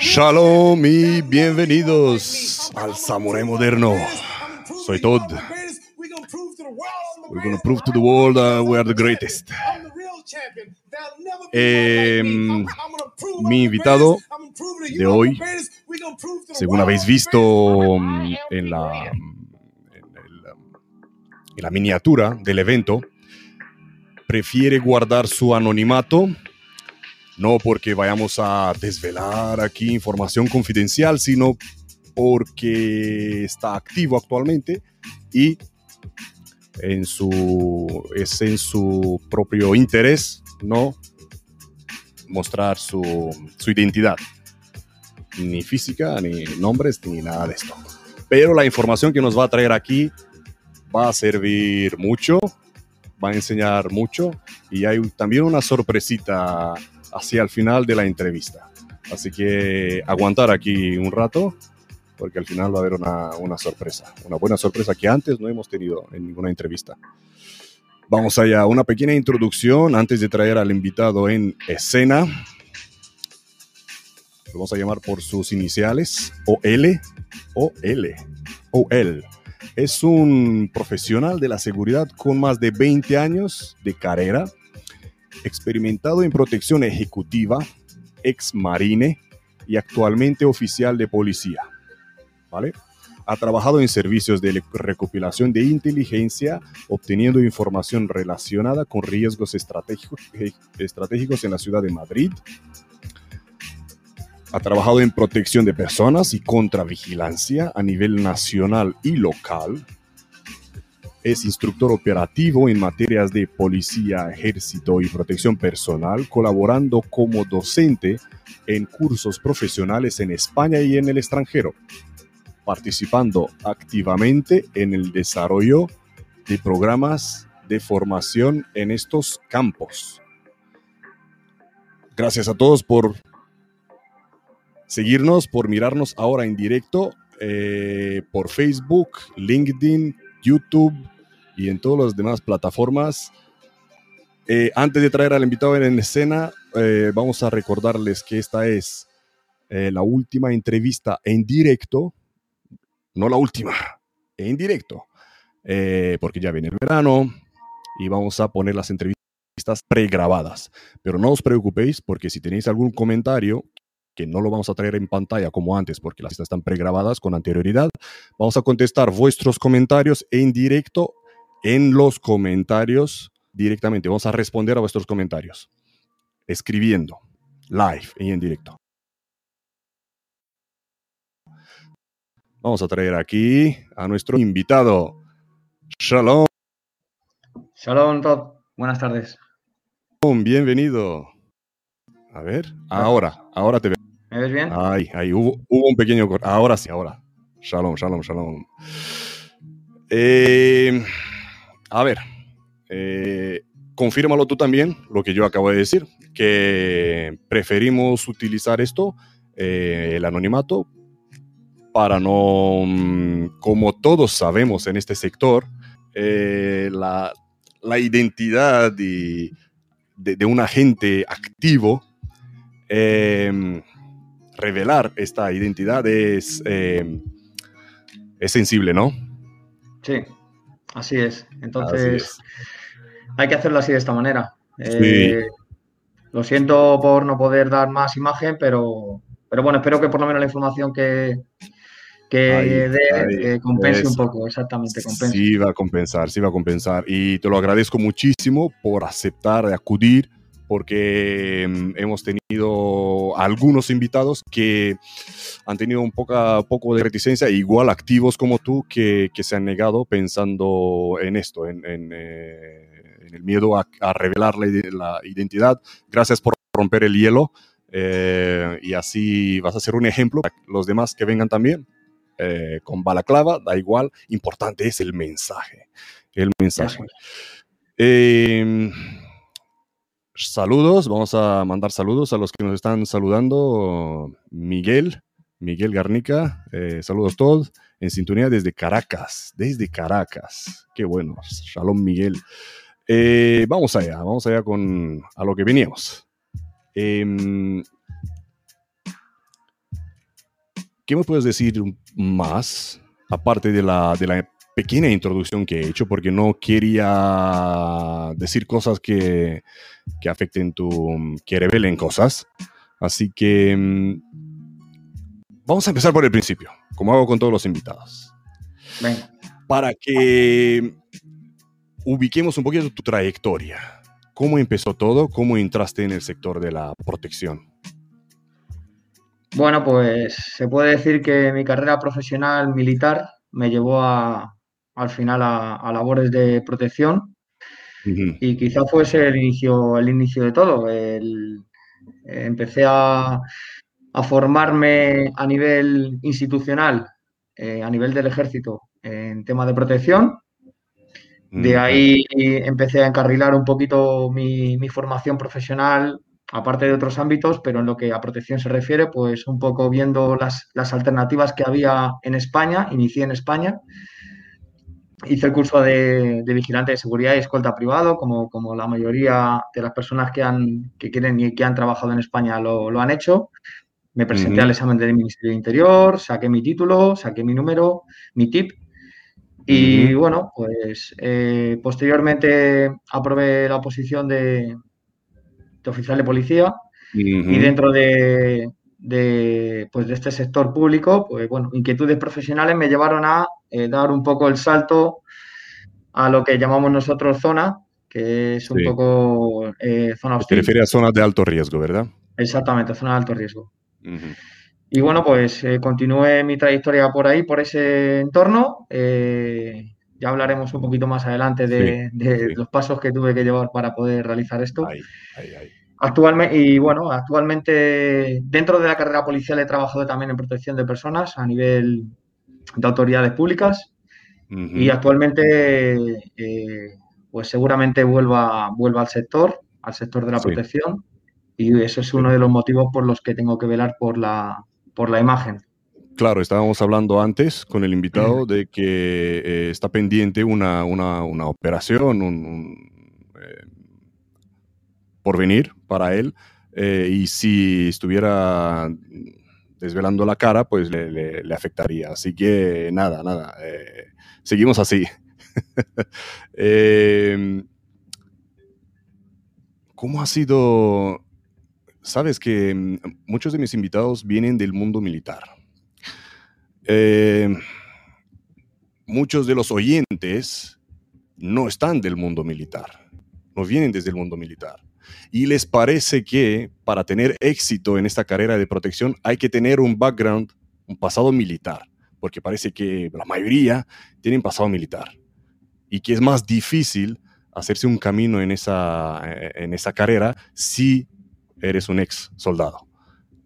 Shalom y bienvenidos al Samurai Moderno. Soy Todd. We're gonna prove to the world that we are the greatest. Eh, mi invitado de hoy, según habéis visto mm, en la, en, el, en la miniatura del evento, prefiere guardar su anonimato no porque vayamos a desvelar aquí información confidencial, sino porque está activo actualmente y en su, es en su propio interés no mostrar su, su identidad, ni física, ni nombres, ni nada de esto. Pero la información que nos va a traer aquí va a servir mucho, va a enseñar mucho y hay también una sorpresita hacia el final de la entrevista. Así que aguantar aquí un rato, porque al final va a haber una, una sorpresa, una buena sorpresa que antes no hemos tenido en ninguna entrevista. Vamos allá, una pequeña introducción antes de traer al invitado en escena. Lo vamos a llamar por sus iniciales, OL, OL, OL. Es un profesional de la seguridad con más de 20 años de carrera experimentado en protección ejecutiva, ex marine y actualmente oficial de policía. ¿Vale? Ha trabajado en servicios de recopilación de inteligencia, obteniendo información relacionada con riesgos estratégicos, estratégicos en la ciudad de Madrid. Ha trabajado en protección de personas y contravigilancia a nivel nacional y local, es instructor operativo en materias de policía, ejército y protección personal, colaborando como docente en cursos profesionales en España y en el extranjero, participando activamente en el desarrollo de programas de formación en estos campos. Gracias a todos por seguirnos, por mirarnos ahora en directo eh, por Facebook, LinkedIn, YouTube, y en todas las demás plataformas. Eh, antes de traer al invitado en escena, eh, vamos a recordarles que esta es eh, la última entrevista en directo, no la última, en directo, porque ya viene el verano y vamos a poner las entrevistas pregrabadas. Pero no os preocupéis porque si tenéis algún comentario que no lo vamos a traer en pantalla como antes porque las están pregrabadas con anterioridad, vamos a contestar vuestros comentarios en directo en los comentarios directamente. Vamos a responder a vuestros comentarios, escribiendo, live y en directo. Vamos a traer aquí a nuestro invitado. Shalom. Shalom, Todd. Buenas tardes. Bienvenido. A ver, ahora, ahora te veo. ¿Me ves bien? Ay, hubo, hubo un pequeño... Ahora sí, ahora. Shalom, shalom, shalom. Eh, a ver, eh, confírmalo tú también, lo que yo acabo de decir, que preferimos utilizar esto, eh, el anonimato, para no, mm, como todos sabemos en este sector, eh, la, identidad de, de, un agente activo, em, revelar esta identidad es, em, es sensible, ¿no? Sí, Así es. Entonces, hay que hacerlo así de esta manera. Eh, lo siento por no poder dar más imagen, pero, pero bueno, espero que por lo menos la información que, que dé compense un poco, exactamente. Compense. Sí, va a compensar, sí va a compensar. Y te lo agradezco muchísimo por aceptar, acudir porque mm, hemos tenido algunos invitados que han tenido un poco, poco de reticencia, igual activos como tú, que, que se han negado pensando en esto, en, en, eh, el miedo a, revelar la, identidad. Gracias por romper el hielo eh, y así vas a ser un ejemplo para los demás que vengan también. Eh, con balaclava, da igual, importante es el mensaje. El mensaje saludos, vamos a mandar saludos a los que nos están saludando. Miguel, Miguel Garnica, eh, saludos todos, en sintonía desde Caracas, desde Caracas. Qué bueno, shalom Miguel. Eh, vamos allá, vamos allá con a lo que veníamos. Em, ¿Qué me puedes decir más, aparte de la, de la pequeña introducción que he hecho, porque no quería decir cosas que, que afecten tu, que revelen cosas. Así que mm, vamos a empezar por el principio, como hago con todos los invitados. Venga. Para que ubiquemos un poquito tu trayectoria. ¿Cómo empezó todo? ¿Cómo entraste en el sector de la protección? Bueno, pues se puede decir que mi carrera profesional militar me llevó a, al final a, labores de protección y quizá fuese el inicio, el inicio de todo. empecé a, formarme a nivel institucional, eh, a nivel del ejército, en tema de protección. De ahí empecé a encarrilar un poquito mi, formación profesional, aparte de otros ámbitos, pero en lo que a protección se refiere, pues un poco viendo las, las alternativas que había en España, inicié en España hice el curso de, vigilante de seguridad y escolta privado, como, como, la mayoría de las personas que, han, que quieren y que han trabajado en España lo, han hecho. Me presenté al examen del Ministerio de Interior, saqué mi título, saqué mi número, mi tip. Y bueno, pues eh, posteriormente aprobé la posición de, oficial de policía y dentro de, de, pues, de este sector público, pues bueno, inquietudes profesionales me llevaron a eh, dar un poco el salto a lo que llamamos nosotros zona, que es un poco eh, zona hostil. Te refieres a zonas de alto riesgo, ¿verdad? Exactamente, zona de alto riesgo. Y bueno, pues eh, continué mi trayectoria por ahí, por ese entorno. ya hablaremos un poquito más adelante de, los pasos que tuve que llevar para poder realizar esto. Ahí, ahí, Actualmente, y bueno, actualmente dentro de la carrera policial he trabajado también en protección de personas a nivel de autoridades públicas. Y actualmente eh, pues seguramente vuelva, vuelva al sector, al sector de la protección. Y ese es uno de los motivos por los que tengo que velar por la, por la imagen. Claro, estábamos hablando antes con el invitado de que eh, está pendiente una, una, una operación, un, eh, por venir para él. Eh, y si estuviera desvelando la cara, pues le, afectaría. Así que nada, nada, eh, seguimos así. Em, ¿Cómo ha sido? Sabes que mm, muchos de mis invitados vienen del mundo militar. Em, muchos de los oyentes no están del mundo militar, no vienen desde el mundo militar y les parece que para tener éxito en esta carrera de protección hay que tener un background, un pasado militar, porque parece que la mayoría tienen pasado militar y que es más difícil hacerse un camino en esa, eh, en esa carrera si eres un ex soldado.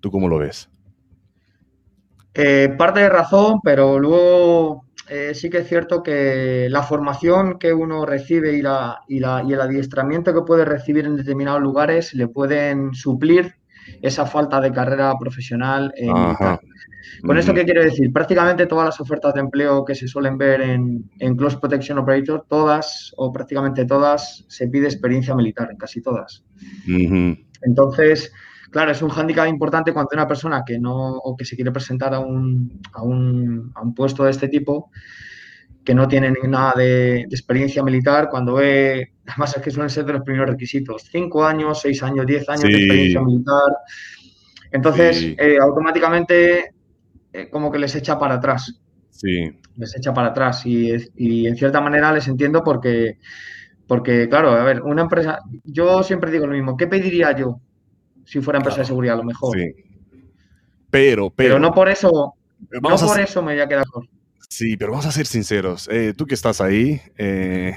¿Tú cómo lo ves? Eh, parte de razón, pero luego eh, sí que es cierto que la formación que uno recibe y, la, y, la, y el adiestramiento que puede recibir en determinados lugares le pueden suplir esa falta de carrera profesional. Con esto, ¿qué quiero decir? Prácticamente todas las ofertas de empleo que se suelen ver en, en Close Protection Operator, todas o prácticamente todas, se pide experiencia militar, en casi todas. Entonces, claro, es un hándicap importante cuando una persona que no o que se quiere presentar a un, a un, a un puesto de este tipo que no tiene nada de, experiencia militar, cuando ve, además es que suelen ser de los primeros requisitos, cinco años, seis años, diez años de experiencia militar. Entonces, eh, automáticamente eh, como que les echa para atrás. Sí. Les echa para atrás y, y en cierta manera les entiendo porque, porque, claro, a ver, una empresa, yo siempre digo lo mismo, ¿qué pediría yo si fuera empresa de seguridad, a lo mejor. Sí. Pero, pero, pero. no por eso. no por eso me voy a quedar. Sí, pero vamos a ser sinceros. Eh, tú que estás ahí, eh,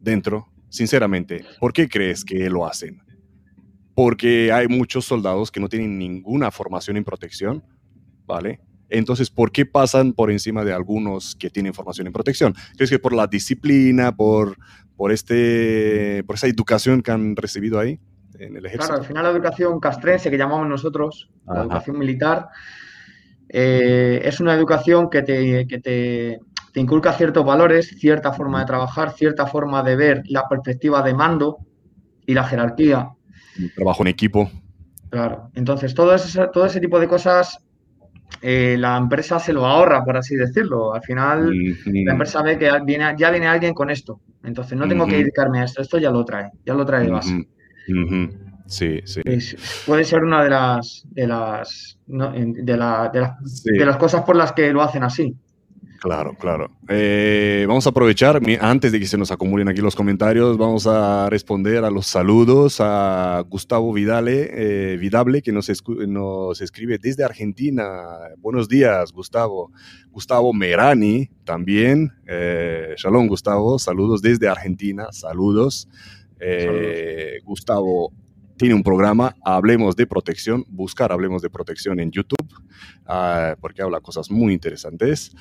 dentro, sinceramente, ¿por qué crees que lo hacen? Porque hay muchos soldados que no tienen ninguna formación en protección, ¿vale? Entonces, ¿por qué pasan por encima de algunos que tienen formación en protección? ¿Crees que por la disciplina, por, por, este, por esa educación que han recibido ahí? Claro, al final la educación castrense que llamamos nosotros, la educación militar, eh, es una educación que, te, te, inculca ciertos valores, cierta forma de trabajar, cierta forma de ver la perspectiva de mando y la jerarquía. trabajo en equipo. Claro, entonces todo ese, todo ese tipo de cosas eh, la empresa se lo ahorra, por así decirlo. Al final, la empresa ve que viene, ya viene alguien con esto. Entonces, no tengo que dedicarme a esto, esto ya lo trae, ya lo trae de base. Sí, sí. puede ser una de las de las, de, las cosas por las que lo hacen así. Claro, claro. Eh, vamos a aprovechar, antes de que se nos acumulen aquí los comentarios, vamos a responder a los saludos a Gustavo Vidale, eh, Vidable, que nos, nos escribe desde Argentina. Buenos días, Gustavo. Gustavo Merani también. Eh, shalom, Gustavo. Saludos desde Argentina. Saludos. Saludos. Gustavo tiene un programa, Hablemos de Protección, buscar Hablemos de Protección en YouTube, ah, porque habla cosas muy interesantes,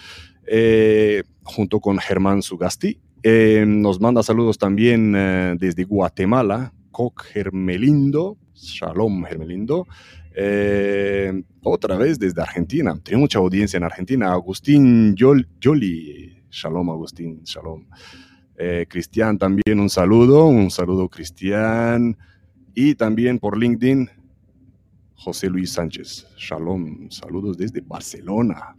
eh, junto con Germán Sugasti. Eh, nos manda saludos también eh, desde Guatemala, Coc Germelindo, Shalom Germelindo. otra vez desde Argentina, tiene mucha audiencia en Argentina, Agustín Yoli, Shalom Agustín, Shalom. Cristian también un saludo, un saludo Cristian. Y también por LinkedIn, José Luis Sánchez. Shalom, saludos desde Barcelona.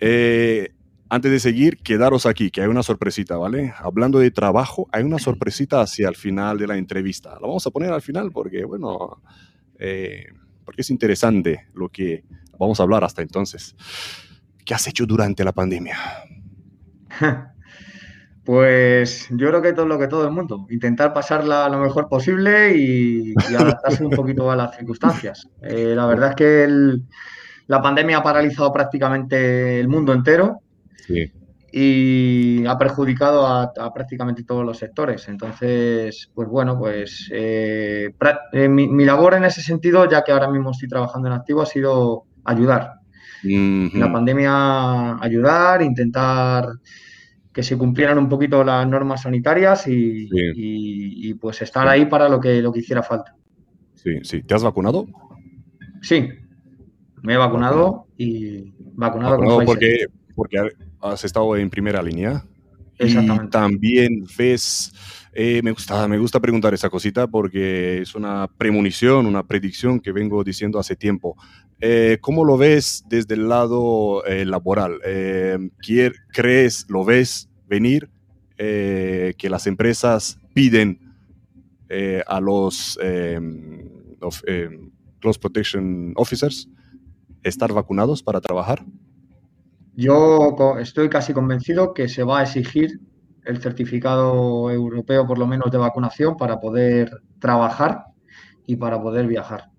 Eh, antes de seguir, quedaros aquí, que hay una sorpresita, ¿vale? Hablando de trabajo, hay una sorpresita hacia el final de la entrevista. La vamos a poner al final porque, bueno, eh, porque es interesante lo que vamos a hablar hasta entonces. ¿Qué has hecho durante la pandemia? Pues yo creo que todo lo que todo el mundo, intentar pasarla lo mejor posible y, adaptarse un poquito a las circunstancias. Eh, la verdad es que la pandemia ha paralizado prácticamente el mundo entero y ha perjudicado a, prácticamente todos los sectores. Entonces, pues bueno, pues eh, eh, mi, labor en ese sentido, ya que ahora mismo estoy trabajando en activo, ha sido ayudar. La pandemia, ayudar, intentar que se cumplieran un poquito las normas sanitarias y, pues estar ahí para lo que, lo que hiciera falta. Sí, sí. ¿Te has vacunado? Sí, me he vacunado, y vacunado, con porque, porque has estado en primera línea. Exactamente. Y también ves, eh, me, gusta, me gusta preguntar esa cosita porque es una premonición, una predicción que vengo diciendo hace tiempo. Eh, ¿Cómo lo ves desde el lado eh, laboral? ¿Crees, lo ves venir, eh, que las empresas piden eh, a los em, em, Close Protection Officers estar vacunados para trabajar? Yo estoy casi convencido que se va a exigir el certificado europeo, por lo menos de vacunación, para poder trabajar y para poder viajar.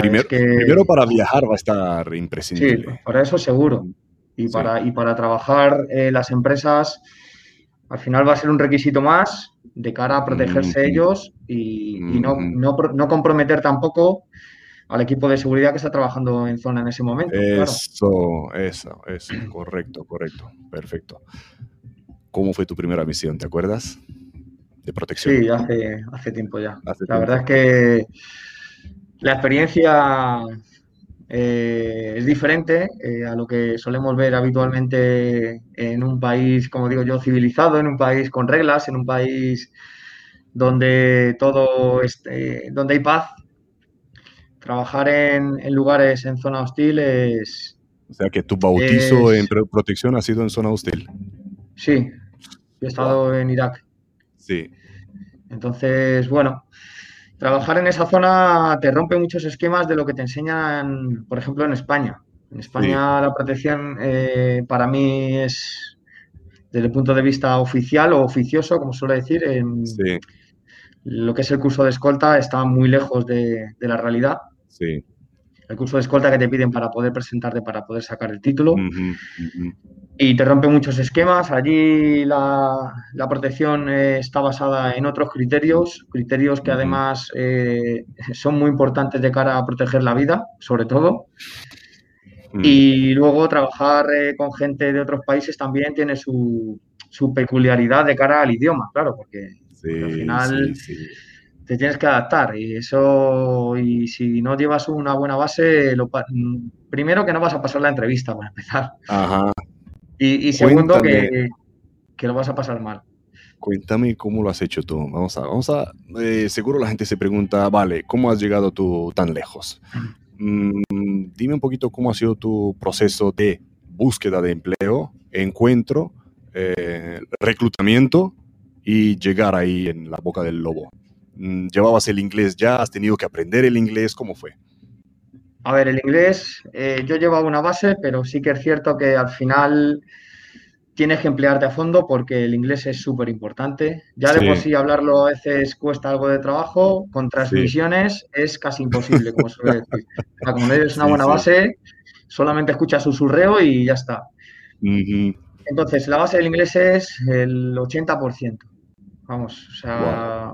primero, para viajar va a estar imprescindible. Sí, para eso seguro. Y para, y para trabajar eh, las empresas, al final va a ser un requisito más de cara a protegerse ellos y, no, no, comprometer tampoco al equipo de seguridad que está trabajando en zona en ese momento. Eso, eso, eso, correcto, correcto, perfecto. ¿Cómo fue tu primera misión? ¿Te acuerdas? De protección. Sí, hace, hace tiempo ya. la verdad es que la experiencia eh, es diferente eh, a lo que solemos ver habitualmente en un país, como digo yo, civilizado, en un país con reglas, en un país donde todo este, donde hay paz. Trabajar en, lugares en zona hostil es. O sea que tu bautizo en protección ha sido en zona hostil. Sí, he estado en Irak. Sí. Entonces, bueno, trabajar en esa zona te rompe muchos esquemas de lo que te enseñan, por ejemplo, en España. En España la protección eh, para mí es, desde el punto de vista oficial o oficioso, como suele decir, en, lo que es el curso de escolta está muy lejos de, la realidad. Sí el curso de escolta que te piden para poder presentarte, para poder sacar el título. Y te rompe muchos esquemas. Allí la, protección eh, está basada en otros criterios, criterios que además eh, son muy importantes de cara a proteger la vida, sobre todo. Y luego trabajar eh, con gente de otros países también tiene su, peculiaridad de cara al idioma, claro, porque, al final te tienes que adaptar y eso, y si no llevas una buena base, lo, primero que no vas a pasar la entrevista para empezar. Ajá. Y, segundo que, que, lo vas a pasar mal. Cuéntame cómo lo has hecho tú. Vamos a, vamos a, eh, seguro la gente se pregunta, vale, ¿cómo has llegado tú tan lejos? mm, dime un poquito cómo ha sido tu proceso de búsqueda de empleo, encuentro, eh, reclutamiento y llegar ahí en la boca del lobo. Mm, ¿Llevabas el inglés ya? ¿Has tenido que aprender el inglés? ¿Cómo fue? A ver, el inglés, eh, yo llevaba una base, pero sí que es cierto que al final tienes que emplearte a fondo porque el inglés es súper importante. Ya de por sí hablarlo a veces cuesta algo de trabajo, con transmisiones es casi imposible, como suele decir. O sea, como eres una buena base, solamente escuchas susurreo y ya está. Entonces, la base del inglés es el 80%. Vamos, o sea,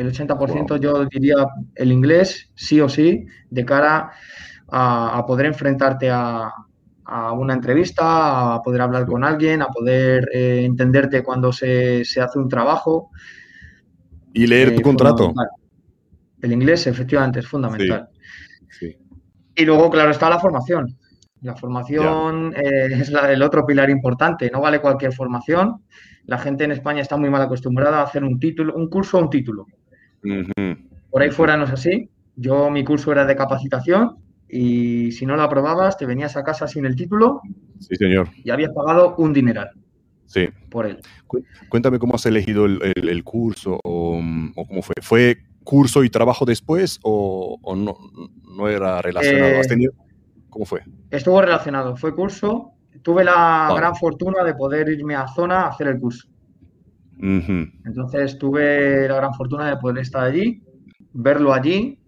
el 80% yo diría el inglés, sí o sí, de cara a poder enfrentarte a, a una entrevista, a poder hablar con alguien, a poder eh, entenderte cuando se, hace un trabajo. Y leer tu eh, contrato. El inglés, efectivamente, es fundamental. Y luego, claro, está la formación. La formación eh, es el otro pilar importante. No vale cualquier formación. La gente en España está muy mal acostumbrada a hacer un título, un curso o un título. Por ahí fuera no es así. Yo, mi curso era de capacitación y si no lo aprobabas, te venías a casa sin el título. Sí, señor. Y habías pagado un dineral. Sí. Por él. Cuéntame cómo has elegido el, curso o, cómo fue. ¿Fue curso y trabajo después o, no, no, era relacionado? ¿Has eh, tenido? ¿Cómo fue? Estuvo relacionado. Fue curso. Tuve la gran fortuna de poder irme a zona a hacer el curso. Entonces tuve la gran fortuna de poder estar allí, verlo allí,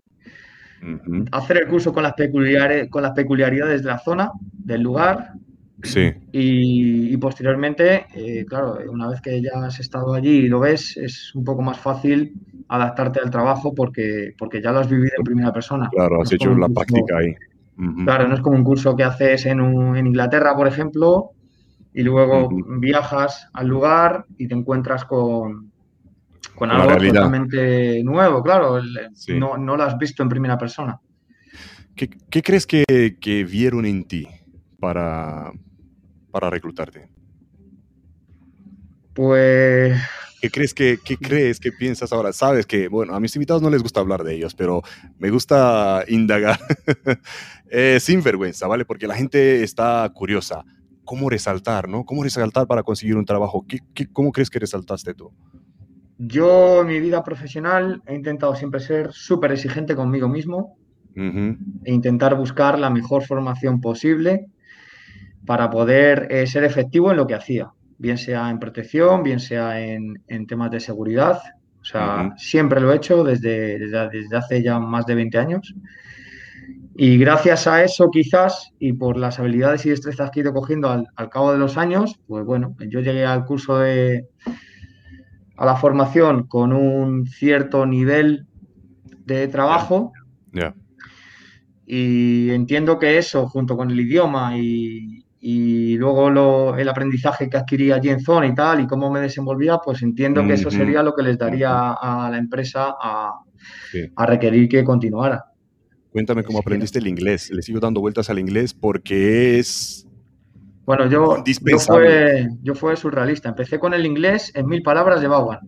hacer el curso con las, peculiares, con las peculiaridades de la zona, del lugar. Sí. Y, posteriormente, eh, claro, una vez que ya has estado allí y lo ves, es un poco más fácil adaptarte al trabajo porque, porque ya lo has vivido en primera persona. Claro, has hecho la práctica ahí. Claro, no es como un curso que haces en, en Inglaterra, por ejemplo, y luego viajas al lugar y te encuentras con, con algo totalmente nuevo, claro, no, no, lo has visto en primera persona. ¿Qué, crees que, vieron en ti para, para reclutarte? Pues... ¿Qué crees que, qué crees que piensas ahora? Sabes que, bueno, a mis invitados no les gusta hablar de ellos, pero me gusta indagar eh, sin vergüenza, ¿vale? Porque la gente está curiosa. ¿Cómo resaltar, no? ¿Cómo resaltar para conseguir un trabajo? ¿Qué, qué, cómo crees que resaltaste tú? Yo en mi vida profesional he intentado siempre ser súper exigente conmigo mismo e intentar buscar la mejor formación posible para poder eh, ser efectivo en lo que hacía, bien sea en protección, bien sea en, temas de seguridad. O sea, siempre lo he hecho desde, desde, hace ya más de 20 años. Y gracias a eso quizás y por las habilidades y destrezas que he ido cogiendo al, al cabo de los años, pues bueno, yo llegué al curso de, a la formación con un cierto nivel de trabajo. Y entiendo que eso, junto con el idioma y, luego el aprendizaje que adquirí allí en zona y tal, y cómo me desenvolvía, pues entiendo que eso sería lo que les daría a la empresa a, requerir que continuara. Cuéntame cómo aprendiste el inglés. Le sigo dando vueltas al inglés porque es bueno, yo, yo, fue, yo fue surrealista. Empecé con el inglés en mil palabras de Bauer.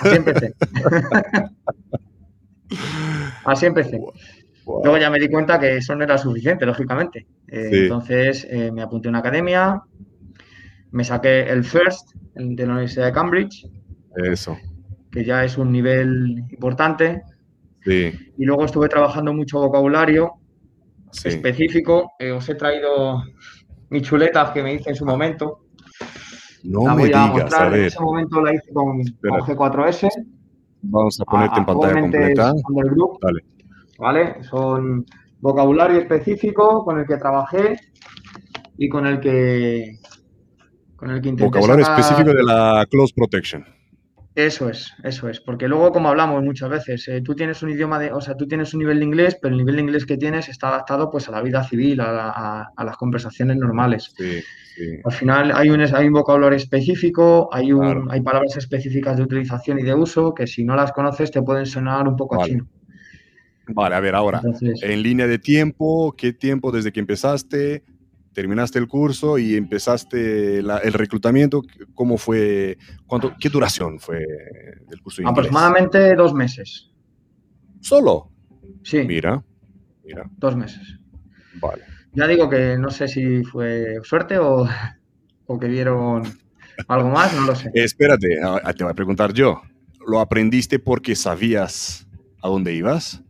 Así empecé. Así empecé. Luego ya me di cuenta que eso no era suficiente, lógicamente. Eh, entonces eh, me apunté a una academia, me saqué el FIRST de la Universidad de Cambridge. Eso. Que ya es un nivel importante. Sí. Y luego estuve trabajando mucho vocabulario específico. Eh, os he traído mi chuleta que me hice en su momento. No la voy me a digas, mostrar. En ese momento la hice con, G4S. Vamos a ponerte en pantalla completa. Vale. ¿Vale? Son vocabulario específico con el que trabajé y con el que con el que intenté Vocabulario específico de la Close Protection. Eso es, eso es, porque luego como hablamos muchas veces, eh, tú tienes un idioma de, o sea, tú tienes un nivel de inglés, pero el nivel de inglés que tienes está adaptado pues a la vida civil, a, las conversaciones normales. Al final hay un, hay un vocabulario específico, hay, un, hay palabras específicas de utilización y de uso que si no las conoces te pueden sonar un poco a chino. Vale, a ver, ahora, en línea de tiempo, ¿qué tiempo desde que empezaste? Terminaste el curso y empezaste el reclutamiento, ¿cómo fue? Cuánto, ¿Qué duración fue el curso? Aproximadamente dos meses. ¿Solo? Sí. Mira. Dos meses. Vale. Ya digo que no sé si fue suerte o, o que vieron algo más, no lo sé. Espérate, te voy a preguntar yo. ¿Lo aprendiste porque sabías a dónde ibas?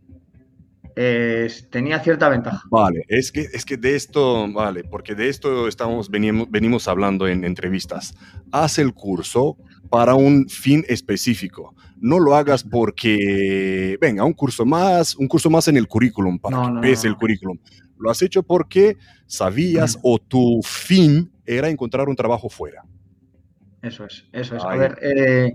Tenía cierta ventaja. Vale, es que, es que de esto, vale, porque de esto estamos, venimos, venimos hablando en entrevistas. Haz el curso para un fin específico. No lo hagas porque, venga, un curso más, un curso más en el currículum, para que pese el currículum. Lo has hecho porque sabías o tu fin era encontrar un trabajo fuera. Eso es, eso es. A ver, eh,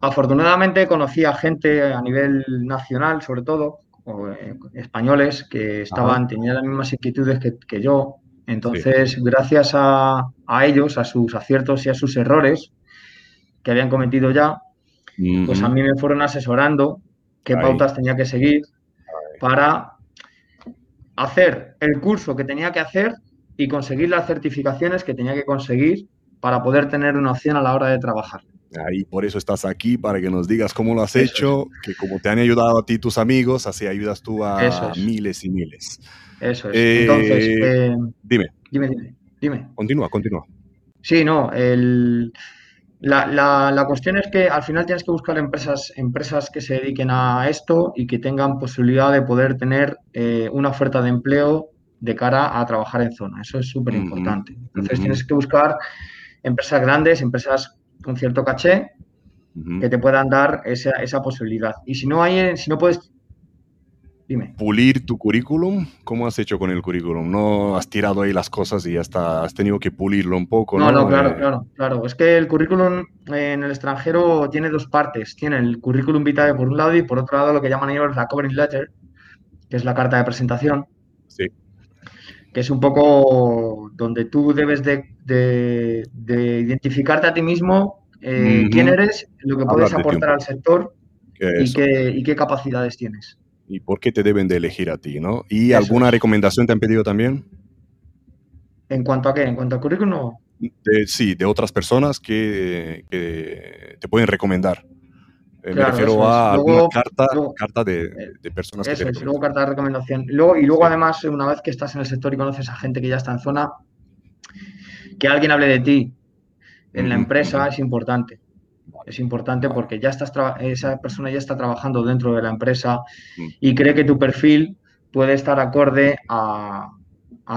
afortunadamente conocí a gente a nivel nacional, sobre todo, eh, españoles que estaban, tenían las mismas inquietudes que, yo. Entonces, gracias a, ellos, a sus aciertos y a sus errores que habían cometido ya, pues a mí me fueron asesorando qué pautas tenía que seguir para hacer el curso que tenía que hacer y conseguir las certificaciones que tenía que conseguir para poder tener una opción a la hora de trabajar. Ahí por eso estás aquí, para que nos digas cómo lo has hecho, que como te han ayudado a ti tus amigos, así ayudas tú a miles y miles. Eso es. Entonces, eh, eh, dime. Dime, dime, dime. Continúa, continúa. Sí, no, el, la, la, cuestión es que al final tienes que buscar empresas, empresas que se dediquen a esto y que tengan posibilidad de poder tener eh, una oferta de empleo de cara a trabajar en zona. Eso es súper importante. Entonces tienes que buscar empresas grandes, empresas con cierto caché que te puedan dar esa, esa, posibilidad. Y si no hay, si no puedes, dime. Pulir tu currículum, ¿cómo has hecho con el currículum? ¿No has tirado ahí las cosas y ya está, has tenido que pulirlo un poco? No, no, claro, eh, claro, claro. Es que el currículum en el extranjero tiene dos partes. Tiene el currículum vitae por un lado y por otro lado lo que llaman ellos la covering letter, que es la carta de presentación. Que es un poco donde tú debes de, identificarte a ti mismo eh, quién eres, lo que puedes aportar al sector y qué, capacidades tienes. ¿Y por qué te deben de elegir a ti, no? ¿Y alguna recomendación te han pedido también? ¿En cuanto a qué? ¿En cuanto al currículum? sí, de otras personas que te pueden recomendar. Eh, me refiero a carta, carta de, personas que es, luego carta de recomendación. Luego, y luego, además, una vez que estás en el sector y conoces a gente que ya está en zona, que alguien hable de ti en la empresa es importante. Es importante porque ya estás esa persona ya está trabajando dentro de la empresa y cree que tu perfil puede estar acorde a,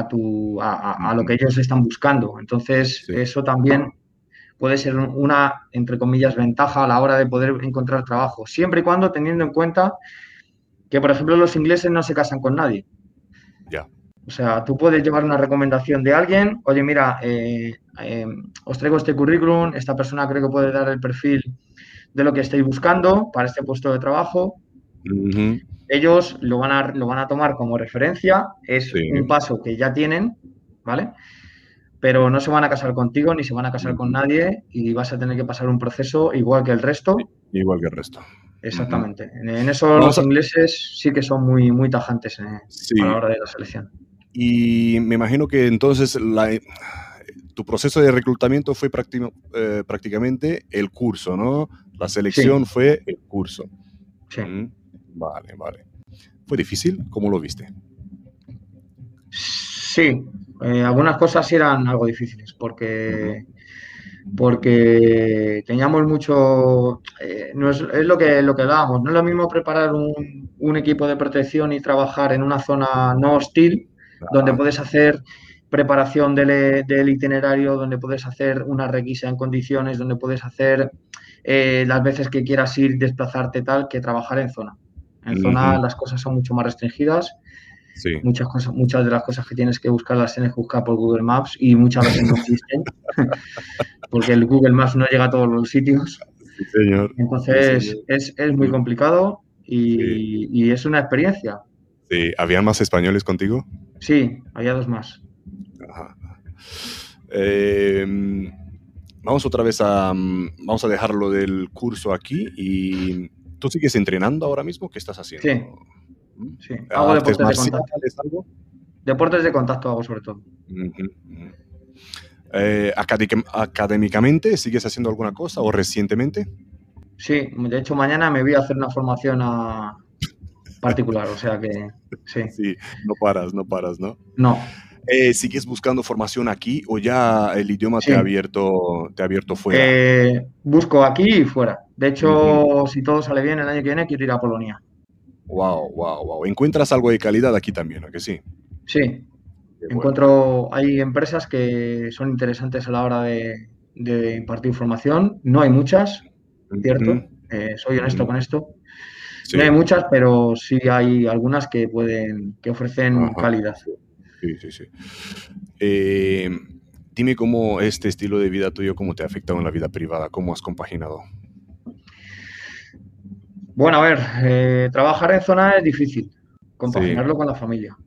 tu, a, lo que ellos están buscando. Entonces, eso también puede ser una, entre comillas, ventaja a la hora de poder encontrar trabajo, siempre y cuando teniendo en cuenta que, por ejemplo, los ingleses no se casan con nadie. Ya. O sea, tú puedes llevar una recomendación de alguien, oye, mira, eh, eh, os traigo este currículum, esta persona creo que puede dar el perfil de lo que estáis buscando para este puesto de trabajo. Ellos lo van, a, lo van a tomar como referencia, es un paso que ya tienen, ¿vale? Pero no se van a casar contigo ni se van a casar con nadie y vas a tener que pasar un proceso igual que el resto. Igual que el resto. Exactamente. En eso los ingleses sí que son muy, muy tajantes eh, a la hora de la selección. Y me imagino que entonces tu proceso de reclutamiento fue eh, prácticamente el curso, ¿no? La selección fue el curso. Sí. Vale, vale. ¿Fue difícil? ¿Cómo lo viste? Sí, eh, algunas cosas eran algo difíciles porque, porque teníamos mucho, eh, no es, lo que lo que dábamos, no es lo mismo preparar un, equipo de protección y trabajar en una zona no hostil, donde puedes hacer preparación del, del, itinerario, donde puedes hacer una requisa en condiciones, donde puedes hacer eh, las veces que quieras ir, desplazarte tal, que trabajar en zona. En zona las cosas son mucho más restringidas Muchas, cosas, muchas de las cosas que tienes que buscar las tienes que buscar por Google Maps y muchas veces no existen, porque el Google Maps no llega a todos los sitios. Entonces Es, muy complicado y, es una experiencia. Sí, ¿había más españoles contigo? Sí, había dos más. Em, vamos otra vez a, mm, vamos a dejarlo del curso aquí y tú sigues entrenando ahora mismo, ¿qué estás haciendo? Sí. Sí, hago deportes de contacto. Deportes de contacto hago sobre todo. Eh, ¿Académicamente sigues haciendo alguna cosa o recientemente? Sí, de hecho mañana me voy a hacer una formación a, particular, o sea que sí. Sí, no paras, no paras, ¿no? No. Eh, ¿Sigues buscando formación aquí o ya el idioma te, ha abierto, te ha abierto fuera? Eh, busco aquí y fuera. De hecho, si todo sale bien el año que viene, quiero ir a Polonia. Wow, wow, wow. ¿Encuentras algo de calidad aquí también, ¿o que sí? Sí. Encuentro, hay empresas que son interesantes a la hora de, impartir formación. No hay muchas, ¿cierto? Eh, soy honesto con esto. No hay muchas, pero sí hay algunas que pueden, que ofrecen calidad. Sí, sí, sí. Eh, dime cómo este estilo de vida tuyo, cómo te ha afectado en la vida privada, cómo has compaginado. Bueno, a ver, eh, trabajar en zona es difícil, compaginarlo con la familia.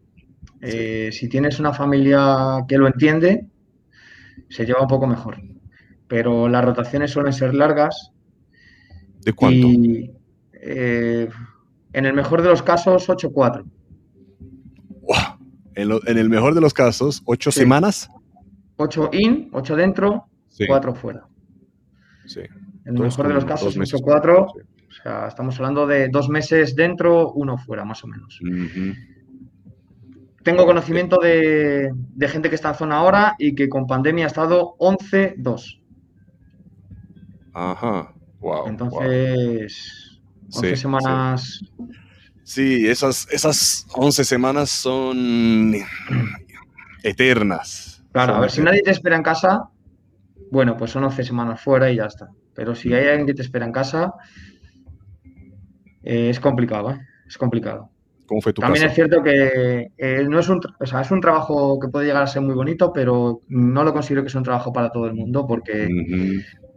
Eh, si tienes una familia que lo entiende, se lleva un poco mejor. Pero las rotaciones suelen ser largas. ¿De cuánto? Y, en el mejor de los casos, 8-4. En, el mejor de los casos, ocho semanas. Ocho in, ocho dentro, cuatro fuera. Sí. En el mejor de los casos, ocho, cuatro. O sea, estamos hablando de dos meses dentro, uno fuera, más o menos. Tengo conocimiento de, gente que está en zona ahora y que con pandemia ha estado 11-2. Ajá, wow. Entonces, 11 semanas. Sí, esas, esas 11 semanas son eternas. Claro, a ver, si nadie te espera en casa, bueno, pues son 11 semanas fuera y ya está. Pero si hay alguien que te espera en casa, eh, es complicado, ¿eh? Es complicado. ¿Cómo fue tu También es cierto que eh, no es un, o sea, es un trabajo que puede llegar a ser muy bonito, pero no lo considero que sea un trabajo para todo el mundo porque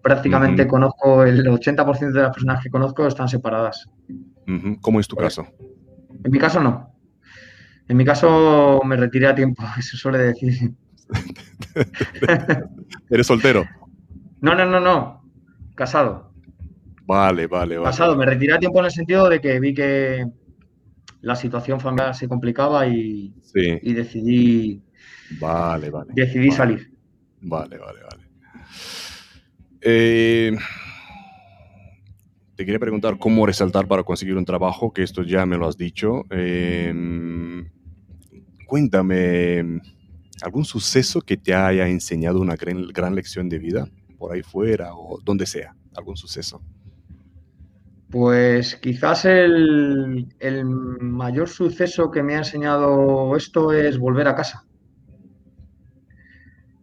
prácticamente conozco el 80% de las personas que conozco están separadas. ¿Cómo es tu caso? En mi caso no. En mi caso me retiré a tiempo, eso suele decir. ¿Eres soltero? No, no, no, no. Casado. Vale, vale, vale. Casado, me retiré a tiempo en el sentido de que vi que la situación familiar se complicaba y, y decidí. Vale, vale. Decidí salir. Vale, vale, vale. Eh, te quería preguntar cómo resaltar para conseguir un trabajo, que esto ya me lo has dicho. Em, cuéntame, ¿algún suceso que te haya enseñado una gran, lección de vida por ahí fuera o donde sea? ¿Algún suceso? Pues quizás el, mayor suceso que me ha enseñado esto es volver a casa.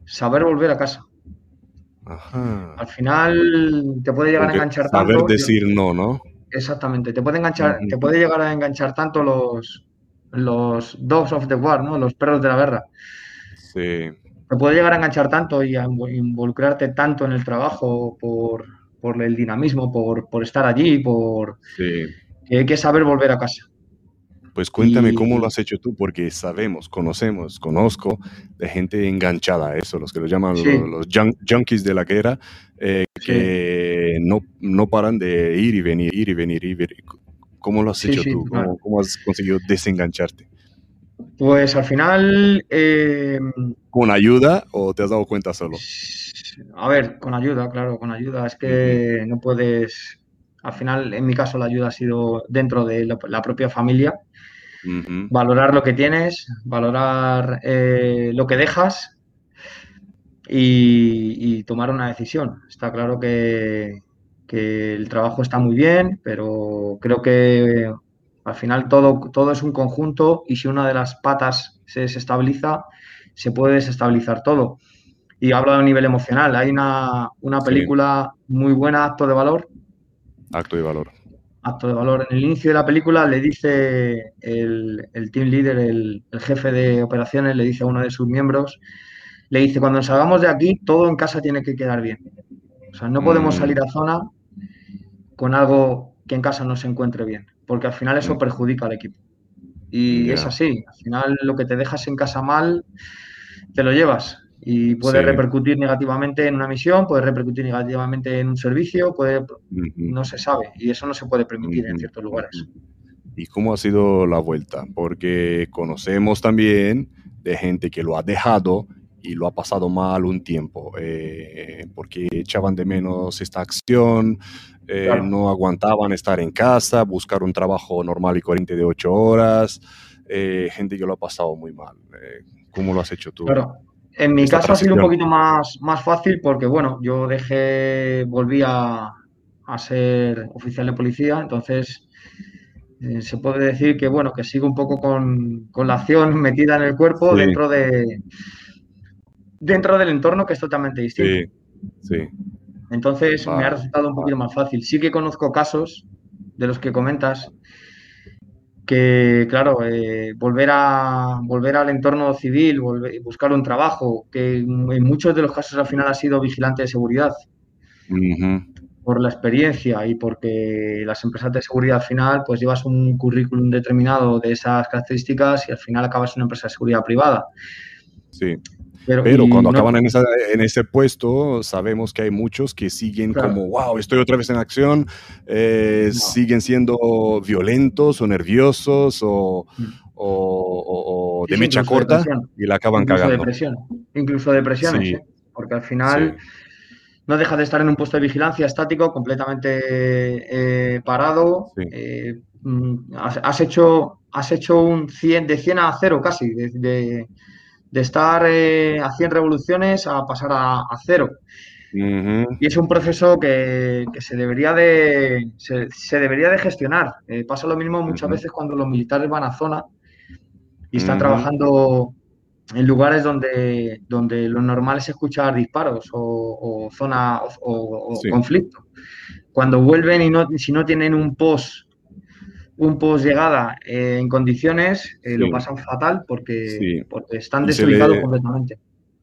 Saber volver a casa. Al final te puede llegar a enganchar tanto. Saber decir no, ¿no? Exactamente, te puede enganchar, te puede llegar a enganchar tanto los, los dogs of the war, ¿no? Los perros de la guerra. Sí. Te puede llegar a enganchar tanto y a involucrarte tanto en el trabajo por, el dinamismo, por, estar allí, por que hay que saber volver a casa. Pues cuéntame cómo lo has hecho tú, porque sabemos, conocemos, conozco de gente enganchada a eso, los que lo llaman los, junkies de la guerra, eh, que no, no paran de ir y venir, ir y venir, ir y venir. ¿Cómo lo has hecho tú? ¿Cómo, has conseguido desengancharte? Pues al final... Eh, ¿Con ayuda o te has dado cuenta solo? A ver, con ayuda, claro, con ayuda. Es que no puedes... Al final, en mi caso, la ayuda ha sido dentro de la propia familia Valorar lo que tienes, valorar eh, lo que dejas y, tomar una decisión. Está claro que, el trabajo está muy bien, pero creo que al final todo, todo es un conjunto y si una de las patas se desestabiliza, se puede desestabilizar todo. Y hablo a nivel emocional. Hay una, película muy buena, Acto de Valor. Acto de Valor acto de valor. En el inicio de la película le dice el, team leader, el, jefe de operaciones, le dice a uno de sus miembros, le dice, cuando salgamos de aquí, todo en casa tiene que quedar bien. O sea, no podemos mm. salir a zona con algo que en casa no se encuentre bien, porque al final eso mm. perjudica al equipo. Y es así, al final lo que te dejas en casa mal, te lo llevas y puede repercutir negativamente en una misión, puede repercutir negativamente en un servicio, puede, no se sabe y eso no se puede permitir en ciertos lugares. ¿Y cómo ha sido la vuelta? Porque conocemos también de gente que lo ha dejado y lo ha pasado mal un tiempo, eh, porque echaban de menos esta acción, eh, no aguantaban estar en casa, buscar un trabajo normal y corriente de ocho horas, eh, gente que lo ha pasado muy mal. Eh, ¿Cómo lo has hecho tú? Claro. En mi caso ha sido un poquito más, más fácil porque, bueno, yo dejé, volví a, ser oficial de policía, entonces se puede decir que, bueno, que sigo un poco con, la acción metida en el cuerpo dentro de dentro del entorno que es totalmente distinto. Sí, sí. Entonces me ha resultado un poquito más fácil. Sí que conozco casos de los que comentas que, claro, eh, volver, a, volver al entorno civil, volver, buscar un trabajo, que en muchos de los casos al final ha sido vigilante de seguridad. Por la experiencia y porque las empresas de seguridad al final, pues llevas un currículum determinado de esas características y al final acabas en una empresa de seguridad privada. Sí. Pero, cuando acaban en, en, ese puesto, sabemos que hay muchos que siguen como, wow, estoy otra vez en acción, eh, siguen siendo violentos o nerviosos o, mm. de mecha corta y la acaban incluso cagando. Depresión. Incluso depresiones, ¿eh? porque al final no dejas de estar en un puesto de vigilancia estático, completamente eh, parado. Mm, has, hecho, has hecho un 100, de 100 a 0 casi, de de estar eh, a 100 revoluciones a pasar a, cero. Y es un proceso que, se, debería de, se, debería de gestionar. Eh, pasa lo mismo muchas veces cuando los militares van a zona y están trabajando en lugares donde, donde lo normal es escuchar disparos o, zona o, conflicto. Cuando vuelven y no, si no tienen un post un post llegada eh, en condiciones, eh, lo pasan fatal porque, porque están desubicados completamente.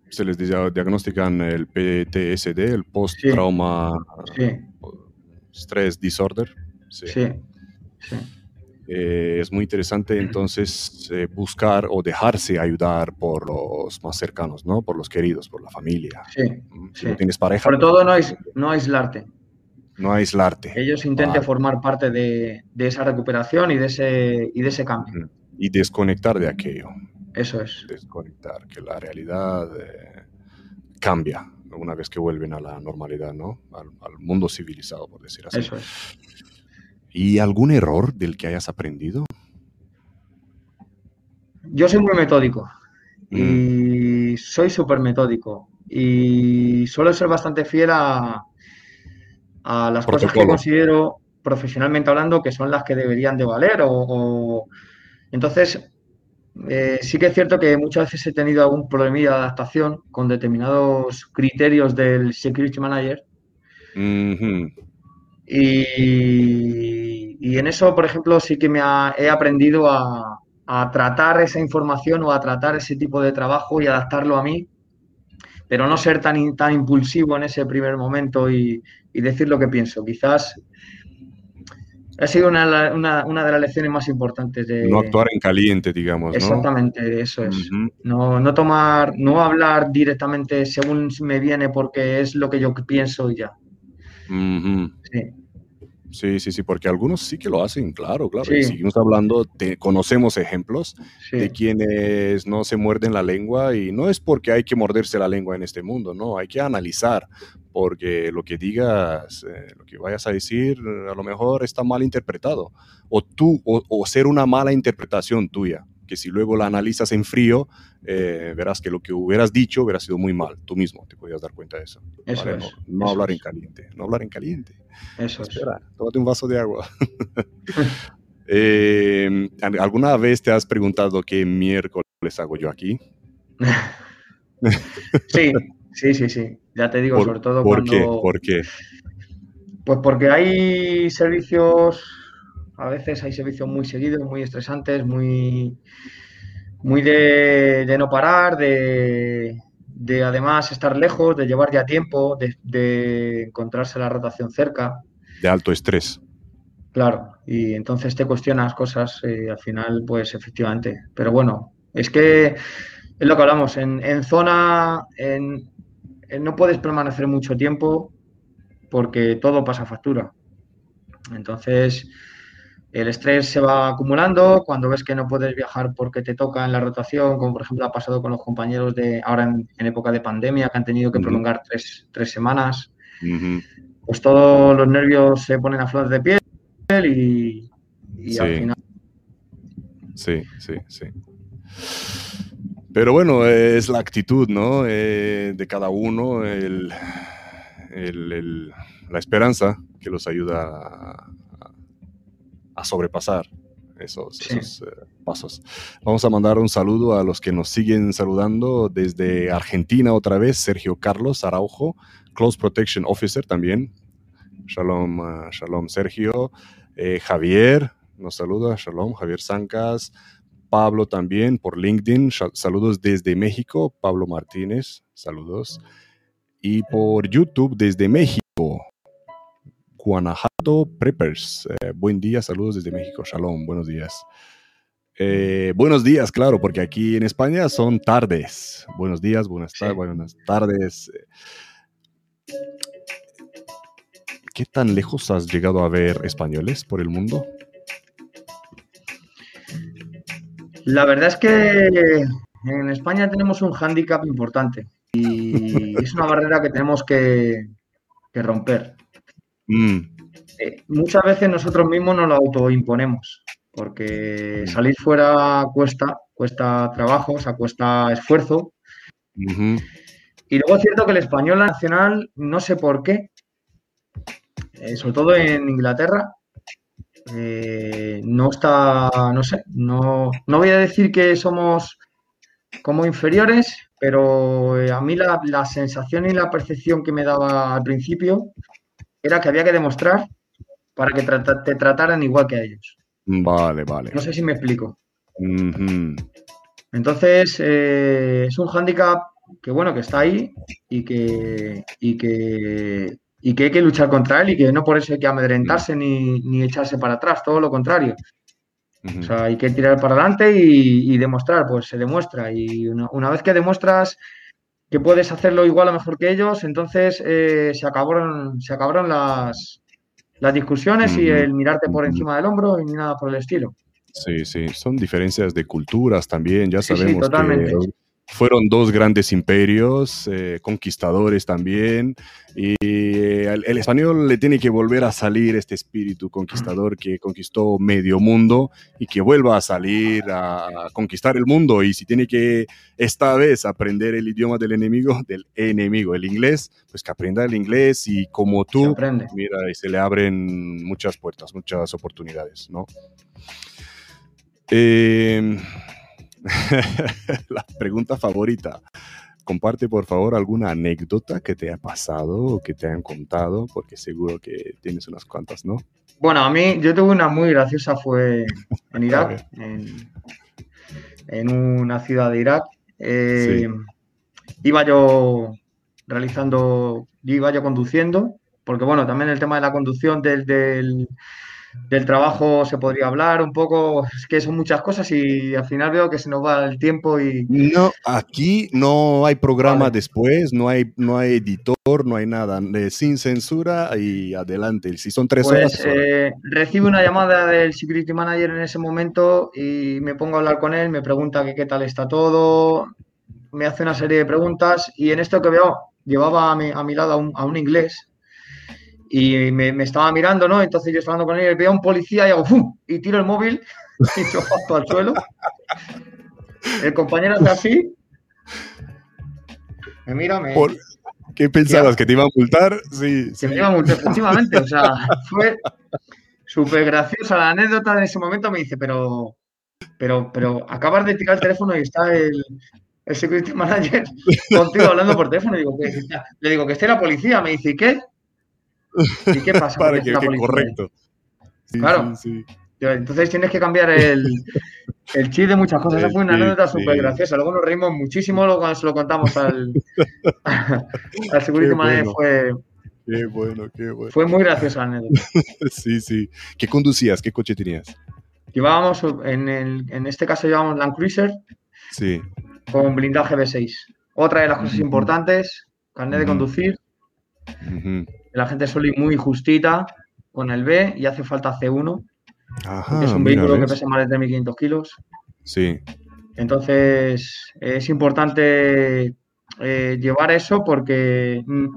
Se les diagnostican el PTSD, el post-trauma stress disorder. Sí. Eh, es muy interesante entonces buscar o dejarse ayudar por los más cercanos, ¿no? Por los queridos, por la familia. Sí. Mm, si no tienes pareja. Sobre todo no, no aislarte no aislarte. Ellos intenten formar parte de, esa recuperación y de ese, y de ese cambio. Y desconectar de aquello. Eso es. Desconectar, que la realidad eh, cambia una vez que vuelven a la normalidad, ¿no? Al, mundo civilizado, por decir así. Eso es. ¿Y algún error del que hayas aprendido? Yo soy muy metódico y mm. soy súper metódico y suelo ser bastante fiel a, a las cosas que considero profesionalmente hablando que son las que deberían de valer o, entonces eh, sí que es cierto que muchas veces he tenido algún problemilla de adaptación con determinados criterios del security manager. Y, en eso por ejemplo sí que me he aprendido a, a tratar esa información o a tratar ese tipo de trabajo y adaptarlo a mí pero no ser tan, tan impulsivo en ese primer momento y, decir lo que pienso. Quizás ha sido una, de las lecciones más importantes de... No actuar en caliente, digamos. Exactamente, eso es. no, tomar, no hablar directamente según me viene porque es lo que yo pienso y ya. Sí. Sí, sí, sí, porque algunos sí que lo hacen, claro, claro. Y seguimos hablando, conocemos ejemplos de quienes no se muerden la lengua y no es porque hay que morderse la lengua en este mundo, no, hay que analizar, porque lo que digas, eh, lo que vayas a decir, a lo mejor está mal interpretado, o tú, o ser una mala interpretación tuya que si luego la analizas en frío, eh, verás que lo que hubieras dicho hubiera sido muy mal. Tú mismo te podías dar cuenta de eso. eso no, hablar en caliente, no hablar en caliente. Eso Espera, tómate un vaso de agua. Eh, ¿Alguna vez te has preguntado qué miércoles hago yo aquí? sí, sí, sí, sí. Ya te digo, sobre todo ¿por cuando... Qué? ¿Por qué? Pues porque hay servicios a veces hay servicios muy seguidos, muy estresantes, muy, muy de, no parar, de, además estar lejos, de llevar ya tiempo, de, encontrarse la rotación cerca. De alto estrés. Claro, y entonces te cuestionas cosas y al final, pues efectivamente. Pero bueno, es que es lo que hablamos, en, en zona en, no puedes permanecer mucho tiempo porque todo pasa factura. Entonces, el estrés se va acumulando cuando ves que no puedes viajar porque te toca en la rotación, como por ejemplo ha pasado con los compañeros de ahora en, época de pandemia que han tenido que prolongar tres, semanas. pues todos los nervios se ponen a flor de piel y, al final. Sí, sí, sí. Pero bueno, es la actitud, ¿no? Eh, de cada uno, el, la esperanza que los ayuda a, a sobrepasar esos, eh, pasos. Vamos a mandar un saludo a los que nos siguen saludando desde Argentina otra vez, Sergio Carlos Araujo, Close Protection Officer también. Shalom, uh, shalom Sergio. Eh, Javier nos saluda, shalom, Javier Zancas. Pablo también por LinkedIn, saludos desde México, Pablo Martínez, saludos. Y por YouTube desde México, Guanajuato Preppers. Eh, buen día, saludos desde México. Shalom, buenos días. Eh, buenos días, claro, porque aquí en España son tardes. Buenos días, buenas tardes, buenas tardes. ¿Qué tan lejos has llegado a ver españoles por el mundo? La verdad es que en España tenemos un hándicap importante y es una barrera que tenemos que romper. Mm. Eh, muchas veces nosotros mismos nos lo autoimponemos, porque mm. salir fuera cuesta, cuesta trabajo, o sea, cuesta esfuerzo. Y luego es cierto que el español nacional, no sé por qué, eh, sobre todo en Inglaterra, eh, no está, no sé, no, no voy a decir que somos como inferiores, pero a mí la, la, sensación y la percepción que me daba al principio era que había que demostrar para que te trataran igual que a ellos. Vale, vale. No sé si me explico. Entonces, eh, es un hándicap que, bueno, que está ahí y que, y que, y que hay que luchar contra él y que no por eso hay que amedrentarse ni, echarse para atrás, todo lo contrario. O sea, hay que tirar para adelante y, demostrar, pues se demuestra. Y una, vez que demuestras que puedes hacerlo igual o mejor que ellos, entonces eh, se acabaron, se acabaron las, las discusiones y el mirarte por encima del hombro y ni nada por el estilo. Sí, sí, son diferencias de culturas también, ya sabemos que fueron dos grandes imperios, eh, conquistadores también, y eh, el, español le tiene que volver a salir este espíritu conquistador que conquistó medio mundo y que vuelva a salir a, conquistar el mundo. Y si tiene que esta vez aprender el idioma del enemigo, del enemigo, el inglés, pues que aprenda el inglés y como tú, mira, y se le abren muchas puertas, muchas oportunidades, ¿no? Eh, la pregunta favorita. Comparte por favor alguna anécdota que te ha pasado o que te han contado, porque seguro que tienes unas cuantas, ¿no? Bueno, a mí yo tuve una muy graciosa, fue en Irak, en, una ciudad de Irak. Eh, iba yo realizando, iba yo conduciendo, porque bueno, también el tema de la conducción del, del del trabajo se podría hablar un poco, es que son muchas cosas y al final veo que se nos va el tiempo y... No, aquí no hay programa después, no hay, no hay editor, no hay nada, sin censura y adelante, si son tres pues, horas... Eh, recibo una llamada del security manager en ese momento y me pongo a hablar con él, me pregunta que qué tal está todo, me hace una serie de preguntas y en esto que veo, llevaba a mi, a mi lado a un, a un inglés y me, estaba mirando, ¿no? Entonces yo estaba hablando con él, veo a un policía y hago ¡fum! y tiro el móvil y yo paso al suelo. El compañero hace así. Me mira, me. ¿Qué pensabas? ¿Que te iba a multar? Sí. Que me iba a multar, efectivamente. O sea, fue súper graciosa la anécdota en ese momento. Me dice, pero, pero, pero acabas de tirar el teléfono y está el, el security manager contigo hablando por teléfono. le digo que esté la policía. Me dice, ¿y qué? ¿Y qué pasa? Para que, correcto. claro. Entonces tienes que cambiar el, el chip de muchas cosas. Esa fue una anécdota súper graciosa. Luego nos reímos muchísimo luego cuando se lo contamos al, al security. Fue, Qué bueno, qué bueno. Fue muy graciosa la anécdota. sí, sí. ¿Qué conducías? ¿Qué coche tenías? Llevábamos, en, el, en este caso llevábamos Land Cruiser. Sí. Con blindaje B6. Otra de las cosas importantes, carnet de conducir. La gente suele ir muy justita con el B y hace falta C1. es un vehículo que pesa más de 3.500 kilos. Sí. Entonces, es importante eh, llevar eso porque mm,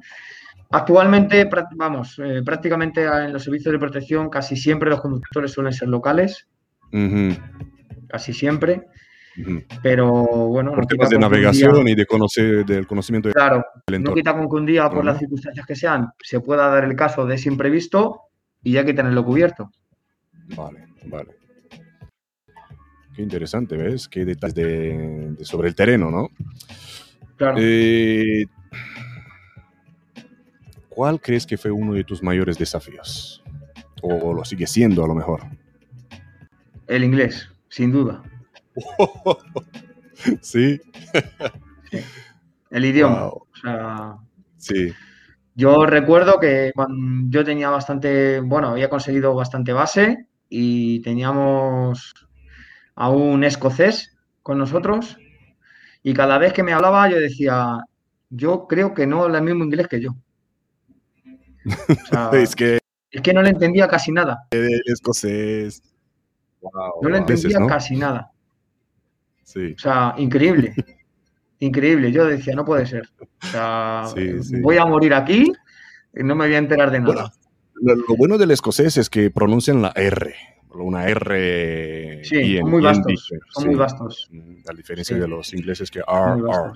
Actualmente, vamos, eh, prácticamente en los servicios de protección casi siempre los conductores suelen ser locales. Casi siempre. Pero bueno. Por temas de navegación y de conocer, del conocimiento Claro, no quita con que un día, por las circunstancias que sean, se pueda dar el caso de ese imprevisto y hay que tenerlo cubierto. Vale, vale. Qué interesante, ¿ves? Qué detalles de, sobre el terreno, ¿no? Claro. Eh, ¿Cuál crees que fue uno de tus mayores desafíos? ¿O lo sigue siendo a lo mejor? El inglés, sin duda. ¿Sí? El idioma. O sea, sí. Yo recuerdo que cuando yo tenía bastante, bueno, había conseguido bastante base y teníamos a un escocés con nosotros y cada vez que me hablaba yo decía, yo creo que no habla el mismo inglés que yo. es, que, es que no le entendía casi nada. El escocés. no le entendía casi nada. Sí. O sea, increíble. increíble. Yo decía, no puede ser. O sea, voy a morir aquí y no me voy a enterar de nada. lo, bueno del escocés es que pronuncian la R. Una R. Sí, muy vastos. Son muy vastos. A diferencia de los ingleses que R, R.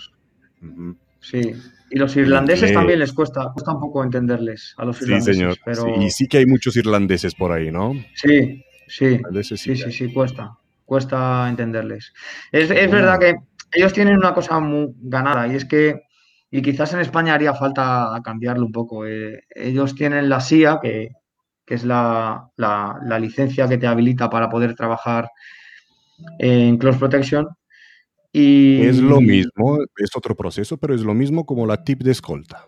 Sí, y los irlandeses también les cuesta, cuesta un poco entenderles a los irlandeses. Sí, señor. Pero... Y sí que hay muchos irlandeses por ahí, ¿no? Sí, sí. Sí, sí, sí, cuesta. Cuesta entenderles. Es, verdad que ellos tienen una cosa muy ganada y es que, y quizás en España haría falta cambiarlo un poco. Eh, ellos tienen la SIA, que, es la, la, licencia que te habilita para poder trabajar en Close Protection, es lo mismo, es otro proceso, pero es lo mismo como la tip de escolta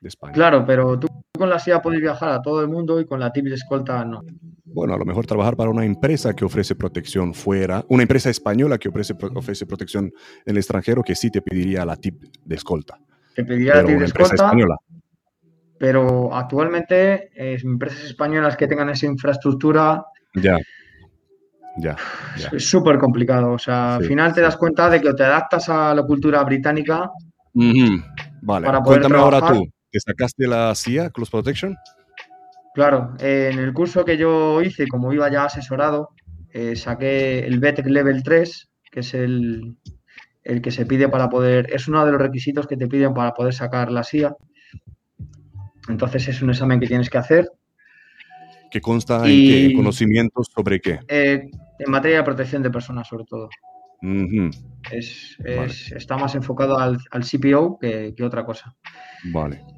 de España. Claro, pero tú con la SIA puedes viajar a todo el mundo y con la tip de escolta no. Bueno, a lo mejor trabajar para una empresa que ofrece protección fuera, una empresa española que ofrece, ofrece protección en el extranjero que sí te pediría la tip de escolta. Te pediría la tip de escolta. Española. Pero actualmente, empresas españolas que tengan esa infraestructura. Ya es súper complicado. O sea, al final te das cuenta de que te adaptas a la cultura británica. Vale, cuéntame ahora tú, ¿te sacaste la CIA, Close Protection? Claro, en el curso que yo hice, como iba ya asesorado, eh, saqué el BETEC Level 3, que es el, el que se pide para poder, es uno de los requisitos que te piden para poder sacar la SIA. Entonces es un examen que tienes que hacer. ¿Que consta en qué? ¿Conocimientos sobre qué? Eh, en materia de protección de personas, sobre todo. es, Está más enfocado al, CPO que, otra cosa. Vale.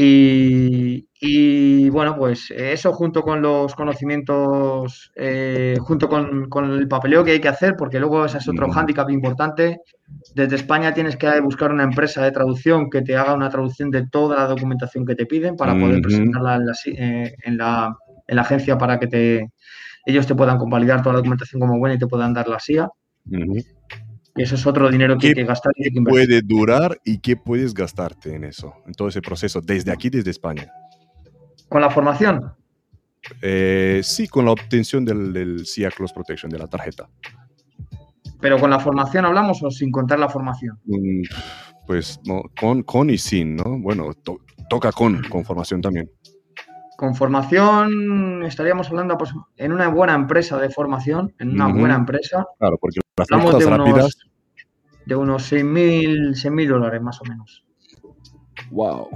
Y, bueno, pues eso junto con los conocimientos, eh, junto con, el papeleo que hay que hacer, porque luego ese es otro hándicap importante. Desde España tienes que buscar una empresa de traducción que te haga una traducción de toda la documentación que te piden para poder presentarla en la, eh, en la, en la agencia para que te, ellos te puedan convalidar toda la documentación como buena y te puedan dar la SIA. Y eso es otro dinero que hay que gastar y que puede durar y qué puedes gastarte en eso, en todo ese proceso, desde aquí, desde España? ¿Con la formación? Eh, sí, con la obtención del, SIA Close Protection, de la tarjeta. ¿Pero con la formación hablamos o sin contar la formación? Mm, pues con, con y sin, ¿no? Bueno, toca con, con formación también. Con formación estaríamos hablando pues, en una buena empresa de formación, en una buena empresa. Claro, porque las Hablamos de rápidas... Unos, de unos 6.000 dólares más o menos. Wow.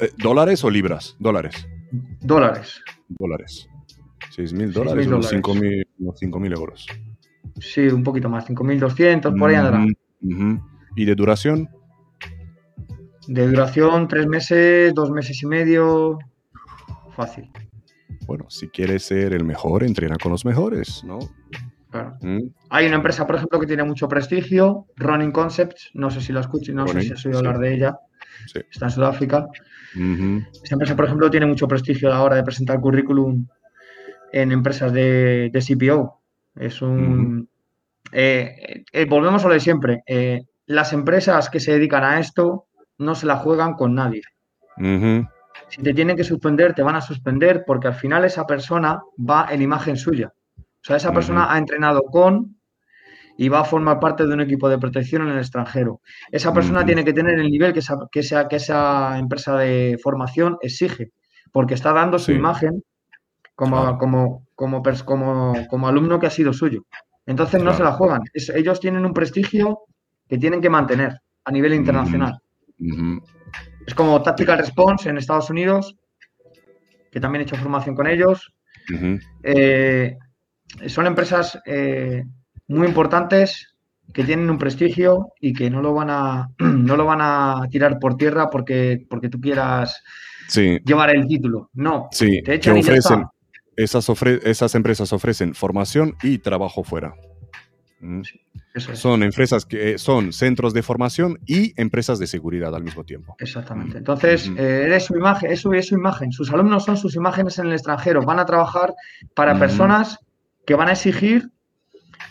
Eh, ¿Dólares o libras? Dólares. Dólares. Dólares. 6.000 dólares, unos 5.000 euros. Sí, un poquito más, 5.200, por ahí andará. ¿Y de duración? De duración, tres meses, dos meses y medio, fácil. Bueno, si quieres ser el mejor, entrena con los mejores, ¿no? Claro. ¿Mm? Hay una empresa, por ejemplo, que tiene mucho prestigio, Running Concepts, no sé si la escuché, no sé si has oído hablar de ella, está en Sudáfrica. Esta empresa, por ejemplo, tiene mucho prestigio a la hora de presentar currículum en empresas de, CPO. Es un... Eh, eh, volvemos a lo de siempre. Eh, las empresas que se dedican a esto no se la juegan con nadie. Si te tienen que suspender, te van a suspender porque al final esa persona va en imagen suya. Sea, esa persona ha entrenado con y va a formar parte de un equipo de protección en el extranjero. Esa persona tiene que tener el nivel que esa, que esa, que esa empresa de formación exige, porque está dando su imagen como, como, como, como, como, alumno que ha sido suyo. Entonces no se la juegan. ellos tienen un prestigio que tienen que mantener a nivel internacional. Es como Tactical Response en Estados Unidos, que también he hecho formación con ellos. Eh, son empresas eh, muy importantes que tienen un prestigio y que no lo van a, no lo van a tirar por tierra porque, porque tú quieras llevar el título. No, sí, te echan ofrecen, esas, esas empresas ofrecen formación y trabajo fuera. Mm. Son empresas que son centros de formación y empresas de seguridad al mismo tiempo. Exactamente. Mm. Entonces, eh, su imagen, eso es su imagen. Sus alumnos son sus imágenes en el extranjero. Van a trabajar para personas que van a exigir